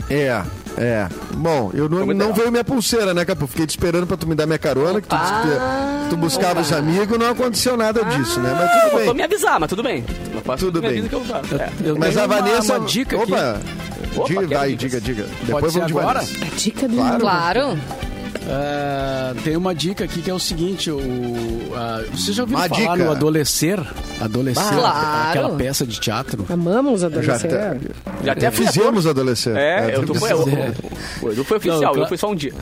É, é. Bom, eu não, não veio minha pulseira, né, Capu? Fiquei te esperando pra tu me dar minha carona, que tu, que tu buscava os amigos, não aconteceu nada disso, né? Mas tudo Faltou bem. me avisar, mas tudo bem. Eu faço Tudo bem. que eu faço. É. Eu Mas a Vanessa. Uma, uma dica aqui. Opa! Opa, vai, dicas. diga, diga. Pode Depois ser vamos de agora? Vanessa. A dica do Claro. Claro. Ah, tem uma dica aqui que é o seguinte: o, ah, vocês já ouviram Uma falar dica. no Adolescer? Adolescer, Claro. aquela peça de teatro. Amamos Já, adolescer. Já até fui fizemos adolescente. É, eu tô, É. o, o Edu foi oficial, Não, eu fui só um dia.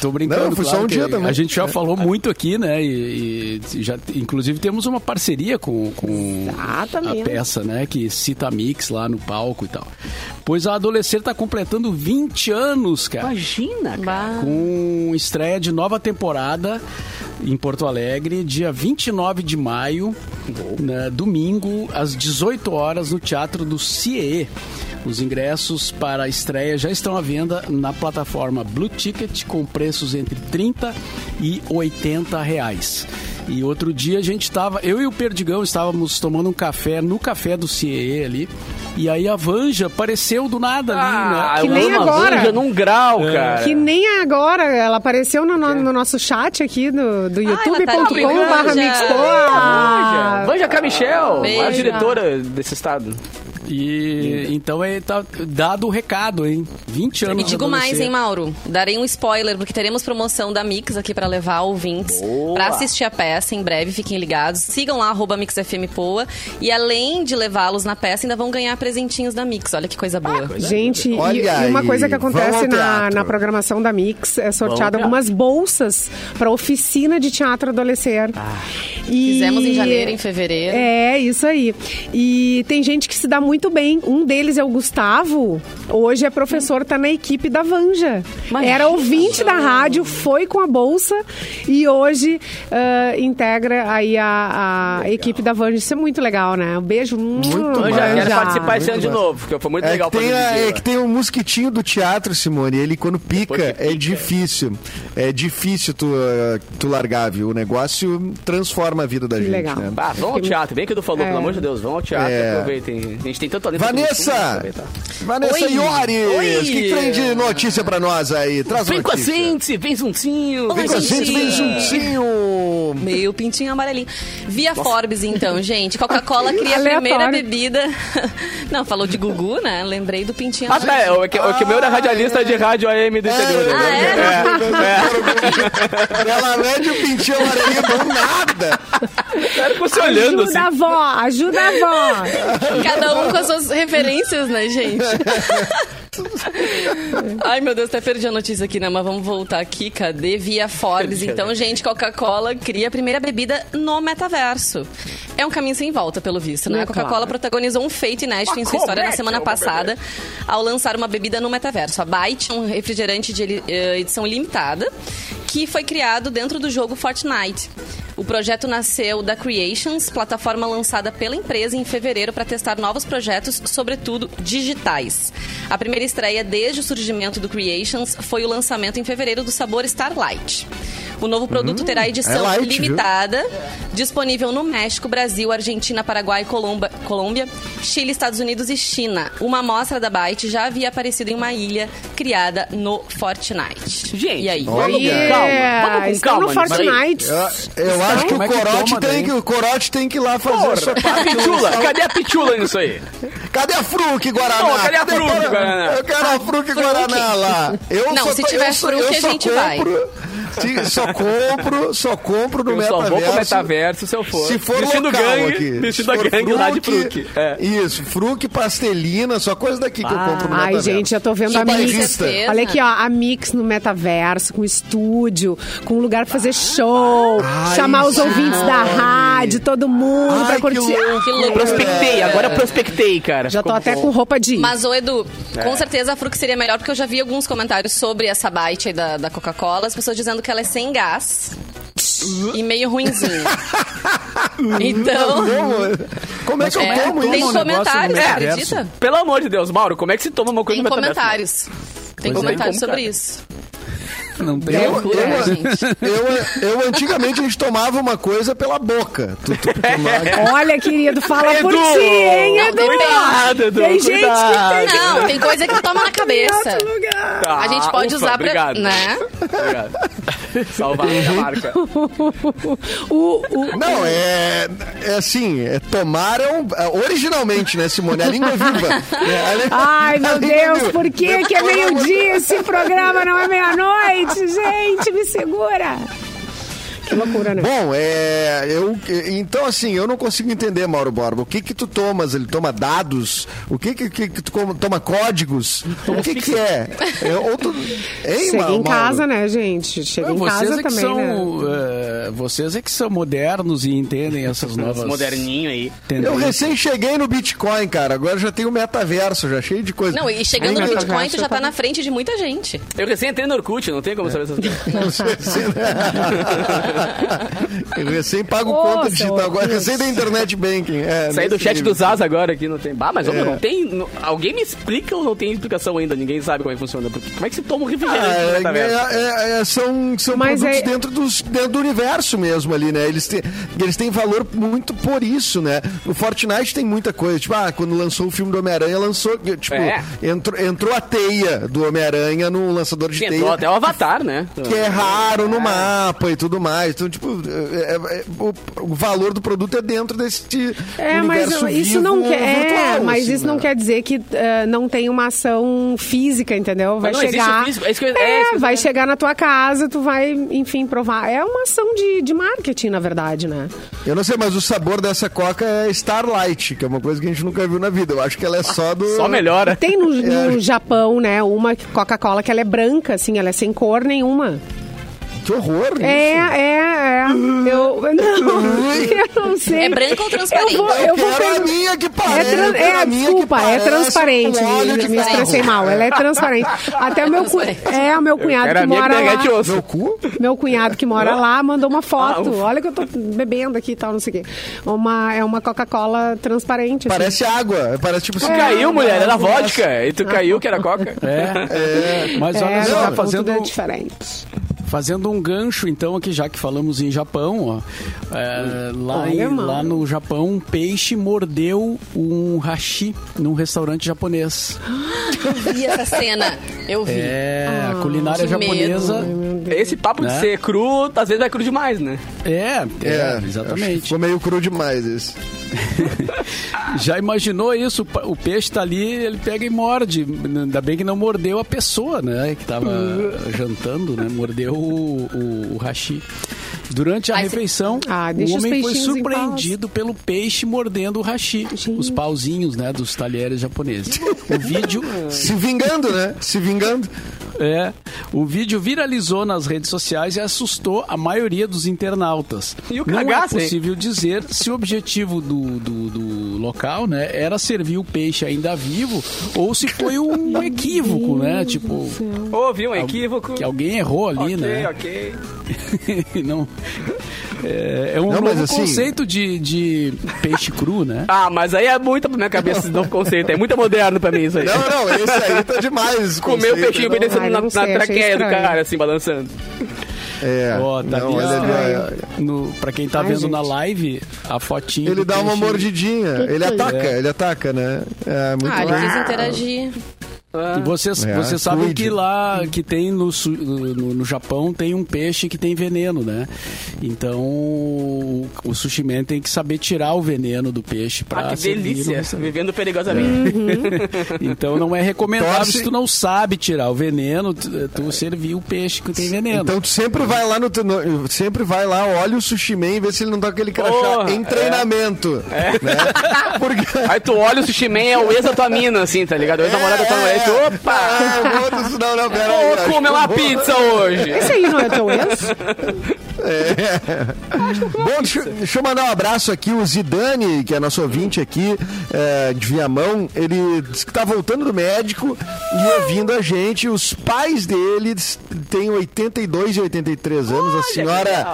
Tô brincando, Não, foi só claro um que dia também. A gente já falou muito aqui, né? E, e já, inclusive temos uma parceria com, com a peça, né? Que cita a Mix lá no palco e tal. Pois a Adolescer tá completando 20 anos, cara. Imagina, cara. Bah. com estreia de nova temporada em Porto Alegre, dia 29 de maio, né, domingo, às 18 horas, no Teatro do CIE. Os ingressos para a estreia já estão à venda na plataforma Blue Ticket, com preços entre 30 e 80 reais. E outro dia a gente estava, eu e o Perdigão estávamos tomando um café no café do CIE ali, e aí a Vanja apareceu do nada ali, Ah, né? Que nem agora. Vanja num grau, cara. Que nem agora, ela apareceu no, no- no nosso chat aqui do, do ela tá youtube.com barra ligando, mixpoa. Vanja, Vanja Camichel, a diretora desse estado. E então é, tá dado o recado, hein? 20 anos E digo mais, hein, Mauro? Darei um spoiler, porque teremos promoção da Mix aqui pra levar ouvintes Boa. pra assistir a peça em breve. Fiquem ligados. Sigam lá, arroba MixFMPoa. E além de levá-los na peça, ainda vão ganhar presentinhos da Mix. Olha que coisa boa. Gente, e, Olha e uma aí, coisa que acontece na, na programação da Mix é ao algumas bolsas para oficina de teatro adolescente. E- Fizemos em janeiro, em fevereiro. É, isso aí. E tem gente que se dá muito bem. Um deles é o Gustavo. Hoje é professor, tá na equipe da Vanja. Era ouvinte da rádio, foi com a bolsa e hoje ah, integra aí a, a equipe da Vanja. Isso é muito legal, né? Um beijo. Muito Eu já quero participar esse ano de novo, porque foi muito É legal que, tem a- é que tem um mosquitinho do teatro, Simone. Ele, quando pica, é pica. difícil. É difícil tu, uh, tu largar, viu? O negócio transforma a vida da Que gente, legal. né? Ah, vamos ao teatro, bem que tu falou, É. pelo amor de Deus, vamos ao teatro, É. aproveitem. A gente tem tanto talento. Vanessa! aproveitar. Vanessa Oi. Iores! Oi. Que, tem de notícia pra nós aí? Traz Vem com a notícia. gente, vem juntinho. Vem com a gente, vem juntinho! Meio pintinho amarelinho. Via Forbes, então, gente. Coca-Cola cria a primeira bebida. Não, falou de Gugu, né? Lembrei do pintinho Ah, tá, é, o que, o que meu era radialista de rádio AM do interior. É, né? Ah, é? Ela mede o pintinho amarelinho do nada. Era você olhando Ajuda assim. a avó, ajuda a avó. Cada um com as suas referências, né, gente? Ai, meu Deus, até perdi a notícia aqui, né? Mas vamos voltar aqui. Cadê? Via Forbes. Então, gente, Coca-Cola cria a primeira bebida no metaverso. É um caminho sem volta, pelo visto, né? É A Coca-Cola protagonizou um feito inédito em sua história na semana passada ao lançar uma bebida no metaverso. A Byte, um refrigerante de eh, edição limitada, que foi criado dentro do jogo Fortnite. O projeto nasceu da Creations, plataforma lançada pela empresa em fevereiro para testar novos projetos, sobretudo digitais. A primeira estreia desde o surgimento do Creations foi o lançamento em fevereiro do sabor Starlight. O novo produto terá edição é light, viu? limitada, disponível no México, Brasil, Argentina, Paraguai, Colomba- Colômbia, Chile, Estados Unidos e China. Uma amostra da Byte já havia aparecido em uma ilha criada no Fortnite. Gente, e aí? olha. Vamos com Yeah, calma, vamos com estão calma. no. Fortnite. Eu, eu acho que o é que Corote toma tem daí? que, o Corote tem que ir lá fazer a sua Porra, a parte. pitula, cadê a pitula nisso aí? Cadê a Fruc Guaraná? Não, cadê a Fruc Guaraná? Eu quero a Fruc Guaraná lá. Eu Não, só se tiver Fruc, eu a gente vai. Se- Só compro, só compro no Eu só metaverso. vou pro metaverso se eu for. Se for vestindo local gangue, aqui. for gangue lá de Fruc. É. Isso, Fruc, pastelina, só coisa daqui que eu compro no Ai, metaverso. gente, eu tô vendo Sou a Mix. Olha aqui, ó, a Mix no metaverso, com estúdio, com lugar pra fazer show, Ai, chamar os ouvintes da rádio, todo mundo Ai, pra que curtir. louco. Que louco. Prospectei, agora eu prospectei, cara. Já tô até bom. com roupa de. Mas, ô Edu, É. com certeza a Fruc seria melhor, porque eu já vi alguns comentários sobre essa Byte aí da, da Coca-Cola, as pessoas dizendo que ela é sem gás e meio ruinzinha. então, Como, é que eu é, tomo tem isso? um negócio comentários, acredita? Pelo amor de Deus, Mauro, como é que se toma uma coisa Tem no metaverso? comentários. Tem Pois é. comentários Como, sobre isso. Não tem. É Eu- loucura, eu- gente? Eu, eu antigamente a gente tomava uma coisa pela boca. Tu, tu, tomava- Olha, querido, fala por Edu! ti, hein, Não, Edu? Cuidado, Edu, Tem gente cuidado. que tem Não, tem coisa que toma na cabeça. outro lugar. A gente pode Ah, ufa, usar pra. obrigado. Né? Obrigado. Salvar a marca. O, o, Não, é, é assim, é tomar é é, originalmente, né, Simone? A língua viva. É, a língua- Ai, meu língua Deus, viva. por que, que é meio-dia esse programa, não é meia-noite? Gente, me segura. Que loucura, né? Bom, é, eu, então assim, eu não consigo entender, Mauro Borba. O que que tu tomas? Ele toma dados? O que que, que, que tu como- toma códigos? O que que é? é ou tu, hein, Chega Ma- em Mauro? casa, né, gente? Chega em casa é que também, são, né? eh, vocês é que são modernos e entendem essas novas. Moderninho aí. Eu tendências. recém cheguei no Bitcoin, cara. Agora já tem o metaverso, já cheio de coisa. Não, e chegando no Bitcoin, tu já tá tá- na frente de muita gente. Eu recém entrei no Orkut, não tem como saber essas coisas. Eu recém pago Ô, conta digital agora, Deus. recém da internet banking. É, Saí do chat nível. do Zaz agora aqui, não tem. Bah, mas homem, É. não tem. não- alguém me explica ou não tem explicação ainda? Ninguém sabe como é que funciona. Porque, como é que se toma um Ah, refrigerante no é, metaverso? é, é, são são Mas produtos é- dentro, dos, dentro do universo mesmo ali, né? Eles têm, eles têm valor muito por isso, né? O Fortnite tem muita coisa. Tipo, ah, quando lançou o filme do Homem-Aranha, lançou. Tipo, É. entrou, entrou a teia do Homem-Aranha no lançador de Sim, teia. entrou até o Avatar, né? Que é raro no mapa e tudo mais. Reais. Então, tipo, é- é- o, o valor do produto é dentro desse É, mas universo isso vivo não quer, é, virtual, mas assim, isso não né? quer dizer que eh, não tem uma ação física, entendeu? Vai Mas não existe chegar, físico, é isso que eu- é É, isso vai chegar na tua casa, tu vai, enfim, provar. É uma ação de, de marketing, na verdade, né? Eu não sei, mas o sabor dessa coca é Starlight, que é uma coisa que a gente nunca viu na vida. Eu acho que ela é só do. Só melhora. Tem no, no Japão, né, uma Coca-Cola que ela é branca, assim, ela é sem cor nenhuma. Que horror! É, isso. é, é. Eu, não, eu não sei. É branca ou transparente? Eu vou, eu vou quero a pergun- minha que É, parece. tran- eu quero é a minha que desculpa, é parece transparente. um me, me expressei mal. Ela é transparente. Até o meu, cu- é, o meu cunhado que a mora que lá. osso. Meu cu? Meu cunhado que mora lá mandou uma foto. Ah. Olha que eu tô bebendo aqui e tal, não sei o quê. Uma, é uma Coca-Cola transparente. assim. Parece água. Parece tipo Tu assim. caiu, mulher, era vodka. E tu caiu que era coca. É, mas olha É, só, Japão fazendo, tudo é diferente. Fazendo um gancho, então, aqui, já que falamos em Japão, ó, é, lá, Olha, em- lá no Japão, um peixe mordeu um hashi num restaurante japonês. Eu vi essa cena. Eu vi. É, Ah, a culinária que medo. japonesa. Esse papo de Né? ser cru, às vezes vai cru demais, né? É, é, É, exatamente. Ficou meio cru demais esse. Já imaginou isso? O peixe tá ali, ele pega e morde. Ainda bem que não mordeu a pessoa, né? Que tava jantando, né? Mordeu o, o, o hashi. Durante a Ai, refeição, Ah, o homem foi surpreendido pelo peixe mordendo o hashi. Os pauzinhos, né? Dos talheres japoneses. O vídeo... Se vingando, né? Se vingando. É, o vídeo viralizou nas redes sociais e assustou a maioria dos internautas. E o Não cagaço, é hein? possível dizer se o objetivo do, do, do local, né, era servir o peixe ainda vivo ou se foi um equívoco, né? Tipo, Houve um equívoco. que alguém errou ali, Ok, né? ok. Não, é, é um Não, novo assim- conceito de, de peixe cru, né? Ah, mas aí é muito pra minha cabeça esse novo conceito. É muito moderno pra mim isso aí. Não, não, esse aí tá demais. Comer o peixinho bem não. Ai, na, sei, na traqueia do cara, assim, balançando. É. Ó, tá não, é- No, pra quem tá Ai, vendo gente. na live, a fotinha. ele dá uma peixe- mordidinha. Ele ataca, ele ataca, né? É muito Ah, ele quis interagir. E vocês, É, vocês sabem que lá que tem no, no, no Japão tem um peixe que tem veneno, né? Então o, o sushi man tem que saber tirar o veneno do peixe pra Ah, que delícia. Vivendo perigosamente. Então não é recomendável Torce- se tu não sabe tirar o veneno, tu, tu servir o peixe que tem veneno. Então tu sempre vai lá no, no- sempre vai lá, olha o sushi man e vê se ele não tá com aquele crachá Porra, em treinamento. Né? Porque Aí tu olha o sushi man, é o ex da tua mina, assim, tá ligado? O ex-namorado da tua e tu, Opa! Ah, outros- não, não, pera aí, Vou comer uma pizza hoje. Esse aí não é teu ex? Bom, deixa, deixa eu mandar um abraço aqui, o Zidane, que é nosso ouvinte aqui, é, de Viamão, ele disse que tá voltando do médico e ouvindo a gente. Os pais dele têm 82 e 83 anos, a senhora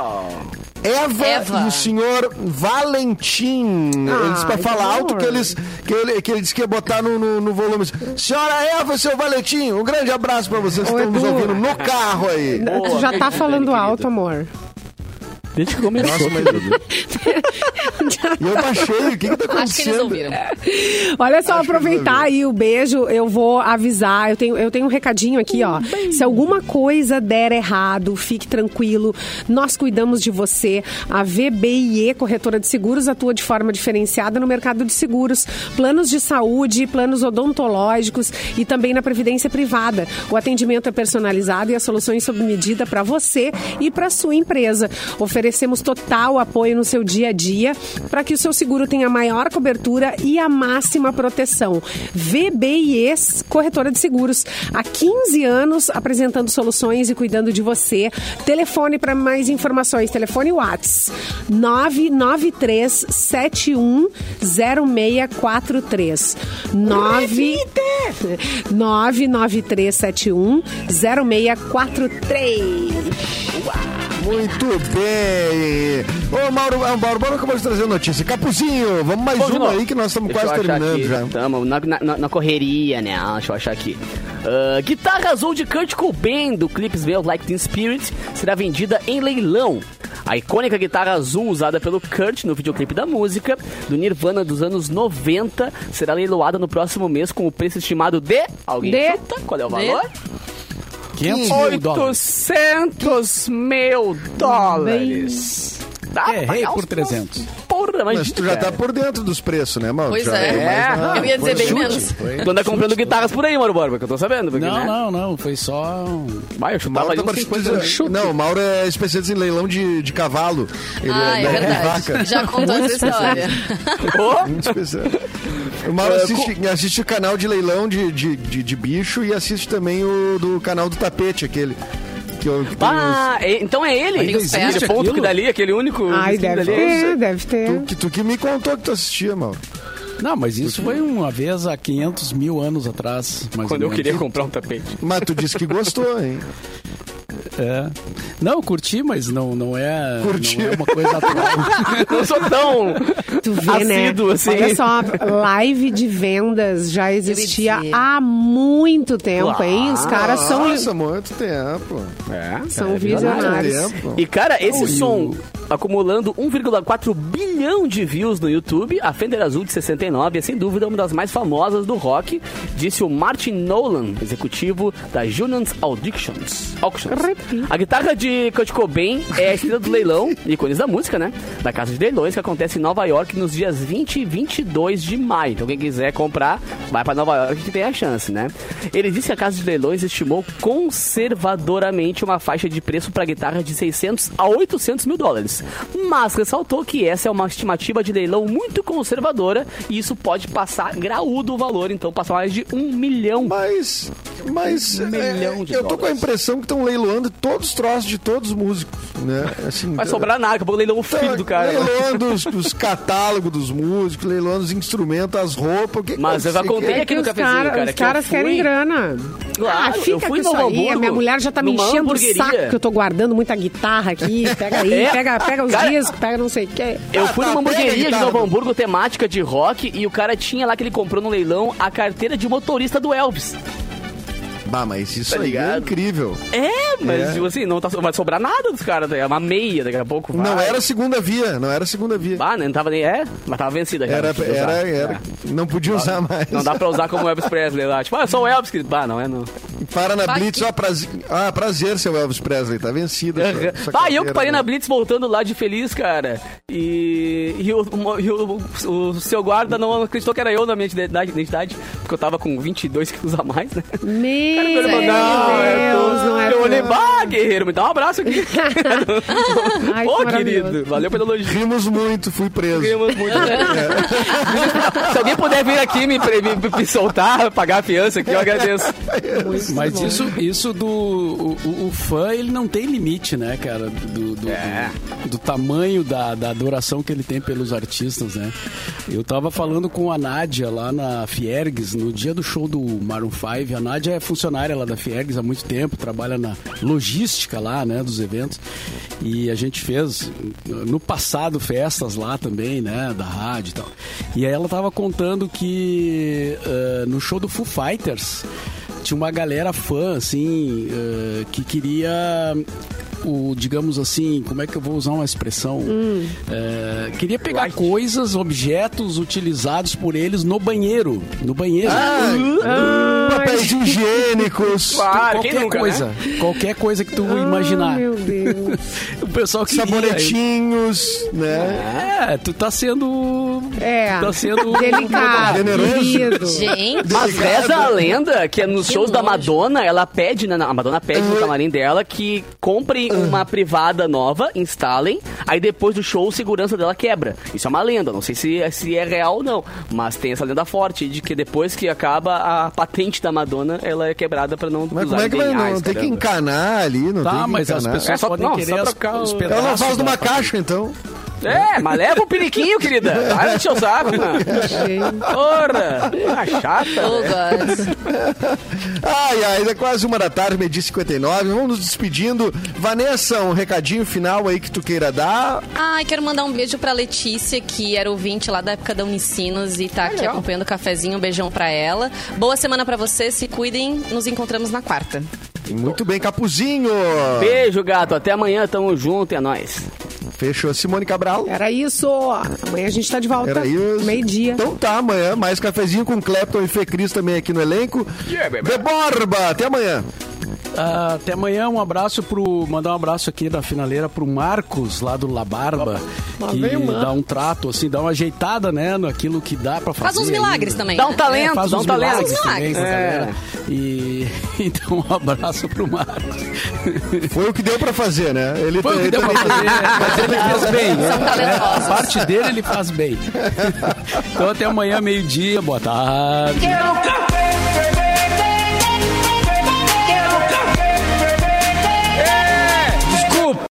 Eva, Eva. e o senhor Valentim. Ah, eles pra que falar alto que eles que ele, que ele disse que ia botar no, no, no volume. Senhora Eva e seu Valentim, um grande abraço pra vocês que estão nos ouvindo no carro aí. tu já tá falando alto, amor. Desde que começou. Nossa, mas... E eu baixei, o que que tá acontecendo? Acho que eles ouviram. Olha só, Acho aproveitar aí o beijo, eu vou avisar. Eu tenho, eu tenho um recadinho aqui, ó. Se alguma coisa der errado, fique tranquilo. Nós cuidamos de você. A VBIE, corretora de seguros, atua de forma diferenciada no mercado de seguros, planos de saúde, planos odontológicos e também na previdência privada. O atendimento é personalizado e as soluções sob medida para você e para sua empresa. Oferecemos total apoio no seu dia a dia para que o seu seguro tenha maior cobertura e a máxima proteção. VBIES, corretora de seguros, há 15 anos apresentando soluções e cuidando de você. Telefone para mais informações, telefone Whats 993710643. 9 993710643. Muito bem. Ô, Mauro, ah, o Mauro, Mauro acabou de trazer notícia. Capuzinho, vamos mais Bom, de uma novo. aí que nós estamos quase terminando aqui. já. Tamo na, na- na correria, né? Ah, Deixa eu achar aqui. Ah, guitarra azul de Kurt Cobain do clipe Smells Like Teen Spirit será vendida em leilão. A icônica guitarra azul usada pelo Kurt no videoclipe da música do Nirvana dos anos 90 será leiloada no próximo mês com o preço estimado de... Alguém De- chuta? Qual é o De- valor? 500 mil dólares. 800 mil dólares. Dá pra Errei pagar por uns 300. Porra, mas, Mas tu já tá por dentro dos preços, né, Mauro? Pois Já é. mais na- Eu ia dizer bem chute. menos. Tu anda comprando guitarras por aí, Mauro Borba, que eu tô sabendo. Porque, Não, né? não, não. Foi só. Vai, eu chutava Mauro ali tá uns 50 de- Não, o Mauro é especialista em leilão de, de cavalo. Ele Ah, é da verdade. vaca. Já contou essa história. Muito especial. O Mauro É, assiste, assiste o canal de leilão de, de, de, de bicho e assiste também o do canal do tapete, aquele. Que, eu, que Ah, é- então é ele. Ainda existe Aquele ponto que dali, aquele único. Ai, deve dali. ter, deve ter. tu, que, tu que me contou que tu assistia, Mauro. Não, mas isso foi uma vez há 500 mil anos atrás. mais Quando ou eu queria comprar um tapete. Mas tu disse que gostou, hein? É. Não, eu curti, mas não, não, é, Curti. não é uma coisa atual. Não sou tão. Tu vê, né? Assíduo, assim. Olha só, live de vendas já existia há muito tempo, hein? Os caras são, Nossa, muito tempo. É. são visionários. Muito tempo. E, cara, esse Oh, som o- acumulando 1,4 bilhão de views no YouTube, a Fender Azul de 69 é sem dúvida uma das mais famosas do rock, disse o Martin Nolan, executivo da Junans Auctions. Auctions. A guitarra de Kurt Cobain é a estrela do leilão, ícones da música, né? Da casa de leilões que acontece em Nova York nos dias 20 e 22 de maio. Então quem quiser comprar, vai pra Nova York que tem a chance, né? Ele disse que a casa de leilões estimou conservadoramente uma faixa de preço para guitarra de 600 a 800 mil dólares. Mas ressaltou que essa é uma estimativa de leilão muito conservadora e isso pode passar graúdo o valor, então passar mais de um milhão. Mas, mas Um é, milhão de eu tô com a impressão que estão leiloando todos os troços de todos os músicos, né? Assim, Vai sobrar nada, acabou o leilão o filho do cara. né? Leiloando os, os catálogos dos músicos, leiloando os instrumentos, as roupas. O que Mas eu já você contei quer? aqui no cafezinho, cara- cara, os caras fui- querem grana. Claro, ah, fica eu fui com isso aí. A minha mulher já tá me enchendo o saco que eu tô guardando muita guitarra aqui. Pega aí, É. pega, pega os Cara- discos, pega não sei o quê. Eu Ah, fui tá, numa hamburgueria de. Novo Hamburgo temática de rock e o cara tinha lá que ele comprou no leilão a carteira de motorista do Elvis. Bah, mas isso Tá aí é incrível. É, mas É. tipo assim, não tá, vai sobrar nada dos caras, é uma meia daqui a pouco. Vai. Não era segunda via, não era segunda via. Ah, né, não tava nem. É, mas tava vencida. Era, não podia usar. era, era. É. Não podia usar mais. Não dá pra usar como Elvis Presley lá. Tipo, ah, eu sou o Elvis, querido. Bah, não é não. Para na Vai Blitz, que- ó, prazer, ah, prazer, seu Elvis Presley, tá vencido. Ah, e eu que parei né? na Blitz voltando lá de feliz, cara. E, e, o, o- e o, o seu guarda não acreditou que era eu na minha identidade, identidade porque eu tava com 22 quilos a mais, né? Meu Cara, ele falou, Deus, não é eu olhei, bah, guerreiro, me dá um abraço aqui. Ai, querido, valeu pelo elogio. Rimos muito, fui preso. Rimos muito. Se alguém puder vir aqui me, me, me soltar, pagar a fiança aqui, eu agradeço. Mas isso, isso do. O, o- o fã, ele não tem limite, né, cara? Do, do, É. do- do tamanho da, da adoração que ele tem pelos artistas, né? Eu tava falando com a Nádia lá na Fiergs, no dia do show do Maroon 5. A Nádia é funcionária lá da Fiergs há muito tempo, trabalha na logística lá, né, dos eventos. E a gente fez no passado festas lá também, né, da rádio e tal. E aí ela tava contando que eh, no show do Foo Fighters tinha uma galera fã, assim, eh, que queria o, digamos assim, como é que eu vou usar uma expressão? Eh, queria pegar coisas, objetos utilizados por eles no banheiro. No banheiro. Ah, papéis higiênicos, Claro, qualquer nunca, coisa. né? Qualquer coisa que tu imaginar. Ah, Meu Deus. O pessoal que sabonetinhos, né? É, tu tá sendo. É. Tá sendo. Delicado, Generoso. Gente, Mas reza a lenda que é nos Que shows da nojo. Madonna, ela pede, né, a Madonna pede no camarim dela que comprem uma privada nova, instalem, aí depois do show o segurança dela quebra. Isso é uma lenda, não sei se, se é real ou não, mas tem essa lenda forte de que depois que acaba a patente da Madonna, ela é quebrada pra não Mas usar como é que vai? DNA, Não, tem que encanar ali, não tem Tá, que mas as encanar. pessoas É só- podem não, querer só as, os pedaços. Ela não faz da numa caixa, então. É, mas leva o periquinho, querida. Para de encher o saco, mano. Porra, ah, chata. oh. God. Ai, ai, é quase uma da tarde, meio-dia e 59. Vamos nos despedindo. Vanessa, um recadinho final aí que tu queira dar. Ai, quero mandar um beijo pra Letícia, que era ouvinte lá da época da Unicinos e tá aqui acompanhando o cafezinho. Um beijão pra ela. Boa semana pra vocês, se cuidem. Nos encontramos na quarta. Muito bem, Capuzinho. Beijo, gato. Até amanhã, tamo junto, é nóis. Fechou, Simone Cabral. Era isso. Amanhã a gente tá de volta. Era isso. Meio-dia. Então tá, amanhã mais cafezinho com Clepton e Fê Cris também aqui no elenco. Yeah, baby. De Borba, até amanhã. Ah, até amanhã, um abraço pro. Mandar um abraço aqui da finaleira pro Marcos, lá do La Barba, que Marcos. dá um trato, assim, dá uma ajeitada, né, naquilo que dá pra fazer. Faz uns milagres ainda. também. Dá um né? talento, É, faz dá um uns talento. milagres também a É. E então um abraço pro Marcos. Foi o que deu pra fazer, né? Ele Foi o que deu pra também- fazer, ele fez bem, né? Talentosos. A parte dele ele faz bem. Então até amanhã, meio-dia. Boa tarde. Quero café!